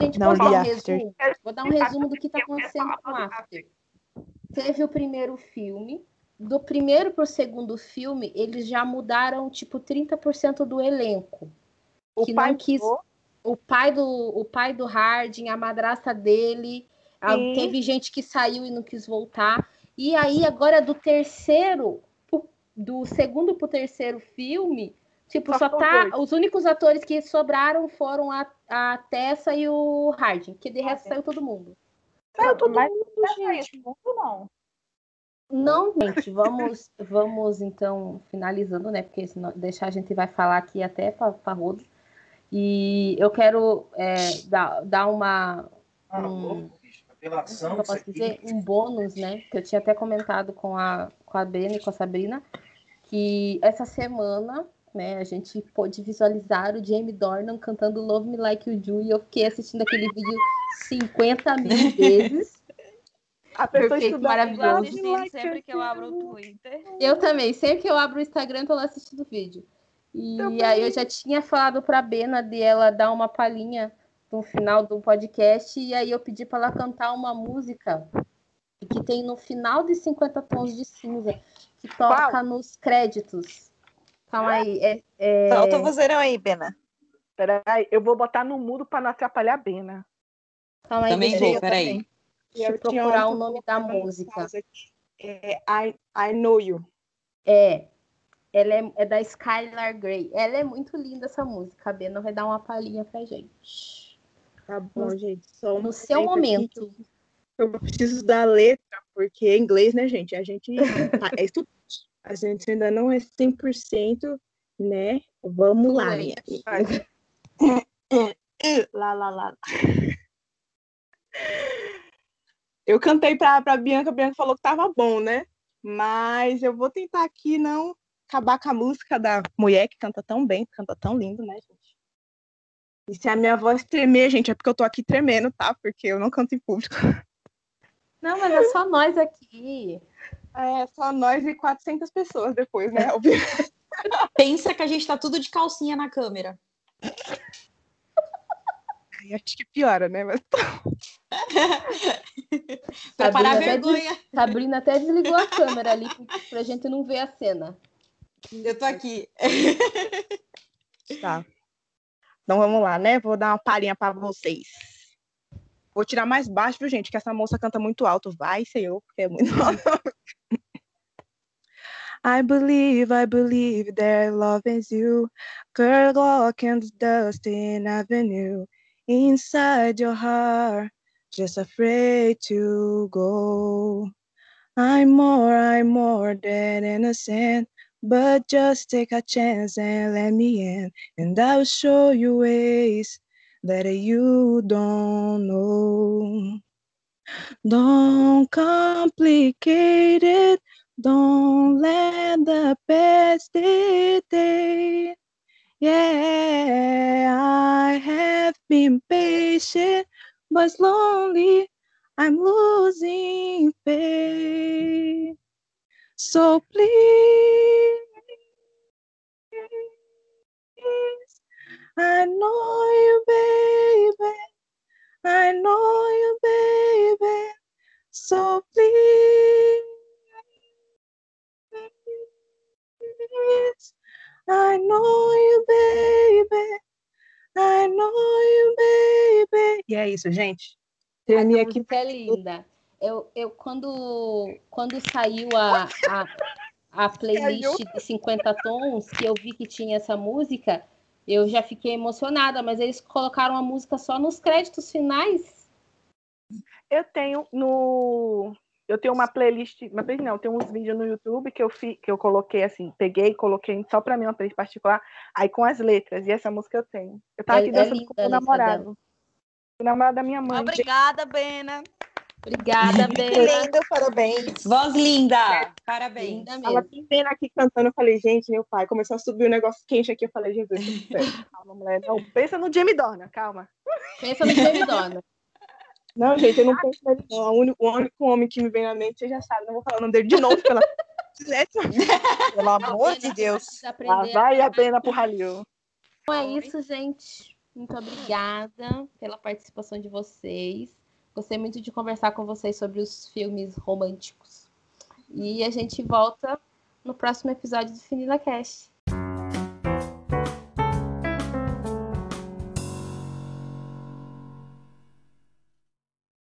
[SPEAKER 1] Gente,
[SPEAKER 4] Não
[SPEAKER 1] vou dar um
[SPEAKER 4] After.
[SPEAKER 1] resumo. Vou dar um resumo do que tá acontecendo com After. Teve o primeiro filme. Do primeiro pro segundo filme, eles já mudaram, tipo, 30% do elenco.
[SPEAKER 7] O
[SPEAKER 1] Que
[SPEAKER 7] pai
[SPEAKER 1] não quis-. O pai do, o pai do Harding, a madrasta dele. A-
[SPEAKER 7] Sim.
[SPEAKER 1] teve gente que saiu e não quis voltar. E aí, agora, do terceiro, do segundo pro terceiro filme, tipo,
[SPEAKER 7] Só
[SPEAKER 1] só tá.
[SPEAKER 7] dois.
[SPEAKER 1] Os únicos atores que sobraram foram a, a Tessa e o Harding, que de resto saiu todo mundo.
[SPEAKER 7] Saiu todo
[SPEAKER 5] Mas
[SPEAKER 7] mundo,
[SPEAKER 5] não
[SPEAKER 7] gente.
[SPEAKER 5] não.
[SPEAKER 1] Não, gente, vamos, vamos então finalizando, né? Porque senão deixar a gente vai falar aqui até para rodo. E eu quero é, dar, dar uma. Um, como eu posso dizer? Um bônus, né? Que eu tinha até comentado com a, com a Brena e com a Sabrina, que essa semana, né, a gente pôde visualizar o Jamie Dornan cantando Love Me Like You Do, e eu fiquei assistindo aquele vídeo 50 mil vezes.
[SPEAKER 7] A pessoa
[SPEAKER 1] Perfeito, maravilhoso.
[SPEAKER 7] like
[SPEAKER 3] sempre
[SPEAKER 7] a
[SPEAKER 3] que eu abro o. Twitter.
[SPEAKER 1] Eu também, sempre que eu abro o Instagram, tô lá assistindo vídeo. E
[SPEAKER 7] Também.
[SPEAKER 1] aí eu já tinha falado pra Bena de ela dar uma palhinha no final do podcast, e aí eu pedi pra ela cantar uma música que tem no final de 50 Tons de Cinza, que toca
[SPEAKER 7] Qual?
[SPEAKER 1] nos créditos. Calma aí. É, é...
[SPEAKER 6] Solta o vozeirão aí, Bena.
[SPEAKER 7] Peraí, eu vou botar no mudo pra não atrapalhar a Bena.
[SPEAKER 1] Calma aí,
[SPEAKER 2] Também
[SPEAKER 1] deixa
[SPEAKER 2] vou,
[SPEAKER 1] eu-
[SPEAKER 2] peraí.
[SPEAKER 1] Deixa eu procurar o nome da música.
[SPEAKER 4] É I, I Know You.
[SPEAKER 1] É. Ela é, é da Skylar Grey. Ela é muito linda essa música. A Bena vai dar uma palhinha pra gente.
[SPEAKER 4] Tá bom, gente. Só um
[SPEAKER 1] No seu
[SPEAKER 4] momento aqui Eu preciso da letra, porque é inglês, né, gente? A gente tá- é estudante. A gente ainda não é 100%, né? Vamos lá, minha
[SPEAKER 1] Fluente.
[SPEAKER 4] amiga. Lá, lá, lá. Eu cantei pra, pra Bianca, a Bianca falou que tava bom, né? Mas eu vou tentar aqui não acabar com a música da mulher que canta tão bem, canta tão lindo, né, gente? E se a minha voz tremer, gente, é porque eu tô aqui tremendo, tá? Porque eu não canto em público.
[SPEAKER 1] Não, mas é só nós aqui.
[SPEAKER 4] É só nós e 400 pessoas depois, né?
[SPEAKER 2] Pensa que a gente tá tudo de calcinha na câmera.
[SPEAKER 4] Aí acho que piora, né? Mas
[SPEAKER 2] Pra parar a
[SPEAKER 1] Sabrina até
[SPEAKER 2] vergonha.
[SPEAKER 1] Sabrina até desligou a câmera ali pra gente não ver a cena.
[SPEAKER 2] Eu tô aqui.
[SPEAKER 4] tá. Então vamos lá, né? Vou dar uma palhinha pra vocês. Vou tirar mais baixo, viu, gente? Que essa moça canta muito alto. Vai, senhor, porque é muito alto. I believe, I believe that love is you. Girl, walking the dusty avenue. Inside your heart, just afraid to go. I'm more, I'm more than innocent. But just take a chance and let me in. And I'll show you ways that you don't know. Don't complicate it. Don't let the past dictate. Yeah, I have been patient, but slowly I'm losing faith. So please, I know you, baby. I know you, baby. So please, I know you, baby. I know you, baby. E é isso, gente.
[SPEAKER 1] Essa
[SPEAKER 4] aqui.
[SPEAKER 1] é linda. Eu, eu quando, quando saiu a, a, a playlist de 50 tons, que eu vi que tinha essa música, eu já fiquei emocionada, mas eles colocaram a música só nos créditos finais.
[SPEAKER 7] Eu tenho no. Eu tenho uma playlist, uma playlist não, tem uns vídeos no YouTube que eu, fi, que eu coloquei assim, peguei e coloquei só pra mim uma playlist particular, aí com as letras, e essa música eu tenho. Eu tava
[SPEAKER 1] É-
[SPEAKER 7] aqui
[SPEAKER 1] é
[SPEAKER 7] dançando
[SPEAKER 1] linda
[SPEAKER 7] com o
[SPEAKER 1] dela.
[SPEAKER 7] namorado. O namorado da minha mãe.
[SPEAKER 3] Obrigada, Bena.
[SPEAKER 1] Obrigada,
[SPEAKER 6] Que
[SPEAKER 1] Bena.
[SPEAKER 6] lindo, parabéns.
[SPEAKER 2] Voz linda. Parabéns.
[SPEAKER 1] Linda
[SPEAKER 4] Ela
[SPEAKER 1] mesmo.
[SPEAKER 4] pintando aqui cantando, eu falei, gente, meu pai, começou a subir um negócio quente aqui, eu falei, Jesus.
[SPEAKER 7] Calma, mulher. Não, pensa no Jamie Dornan, calma.
[SPEAKER 1] Pensa no Jamie Donna.
[SPEAKER 4] Não, gente, eu não penso nele, não. O único, o único homem que me vem na mente, você já sabe, não vou falar o nome dele de novo, pela
[SPEAKER 6] Pelo amor de Deus.
[SPEAKER 7] Lá vai a pena pro Halil.
[SPEAKER 1] Então é isso, gente. Muito obrigada pela participação de vocês. Gostei muito de conversar com vocês sobre os filmes românticos. E a gente volta no próximo episódio do Finila Cast.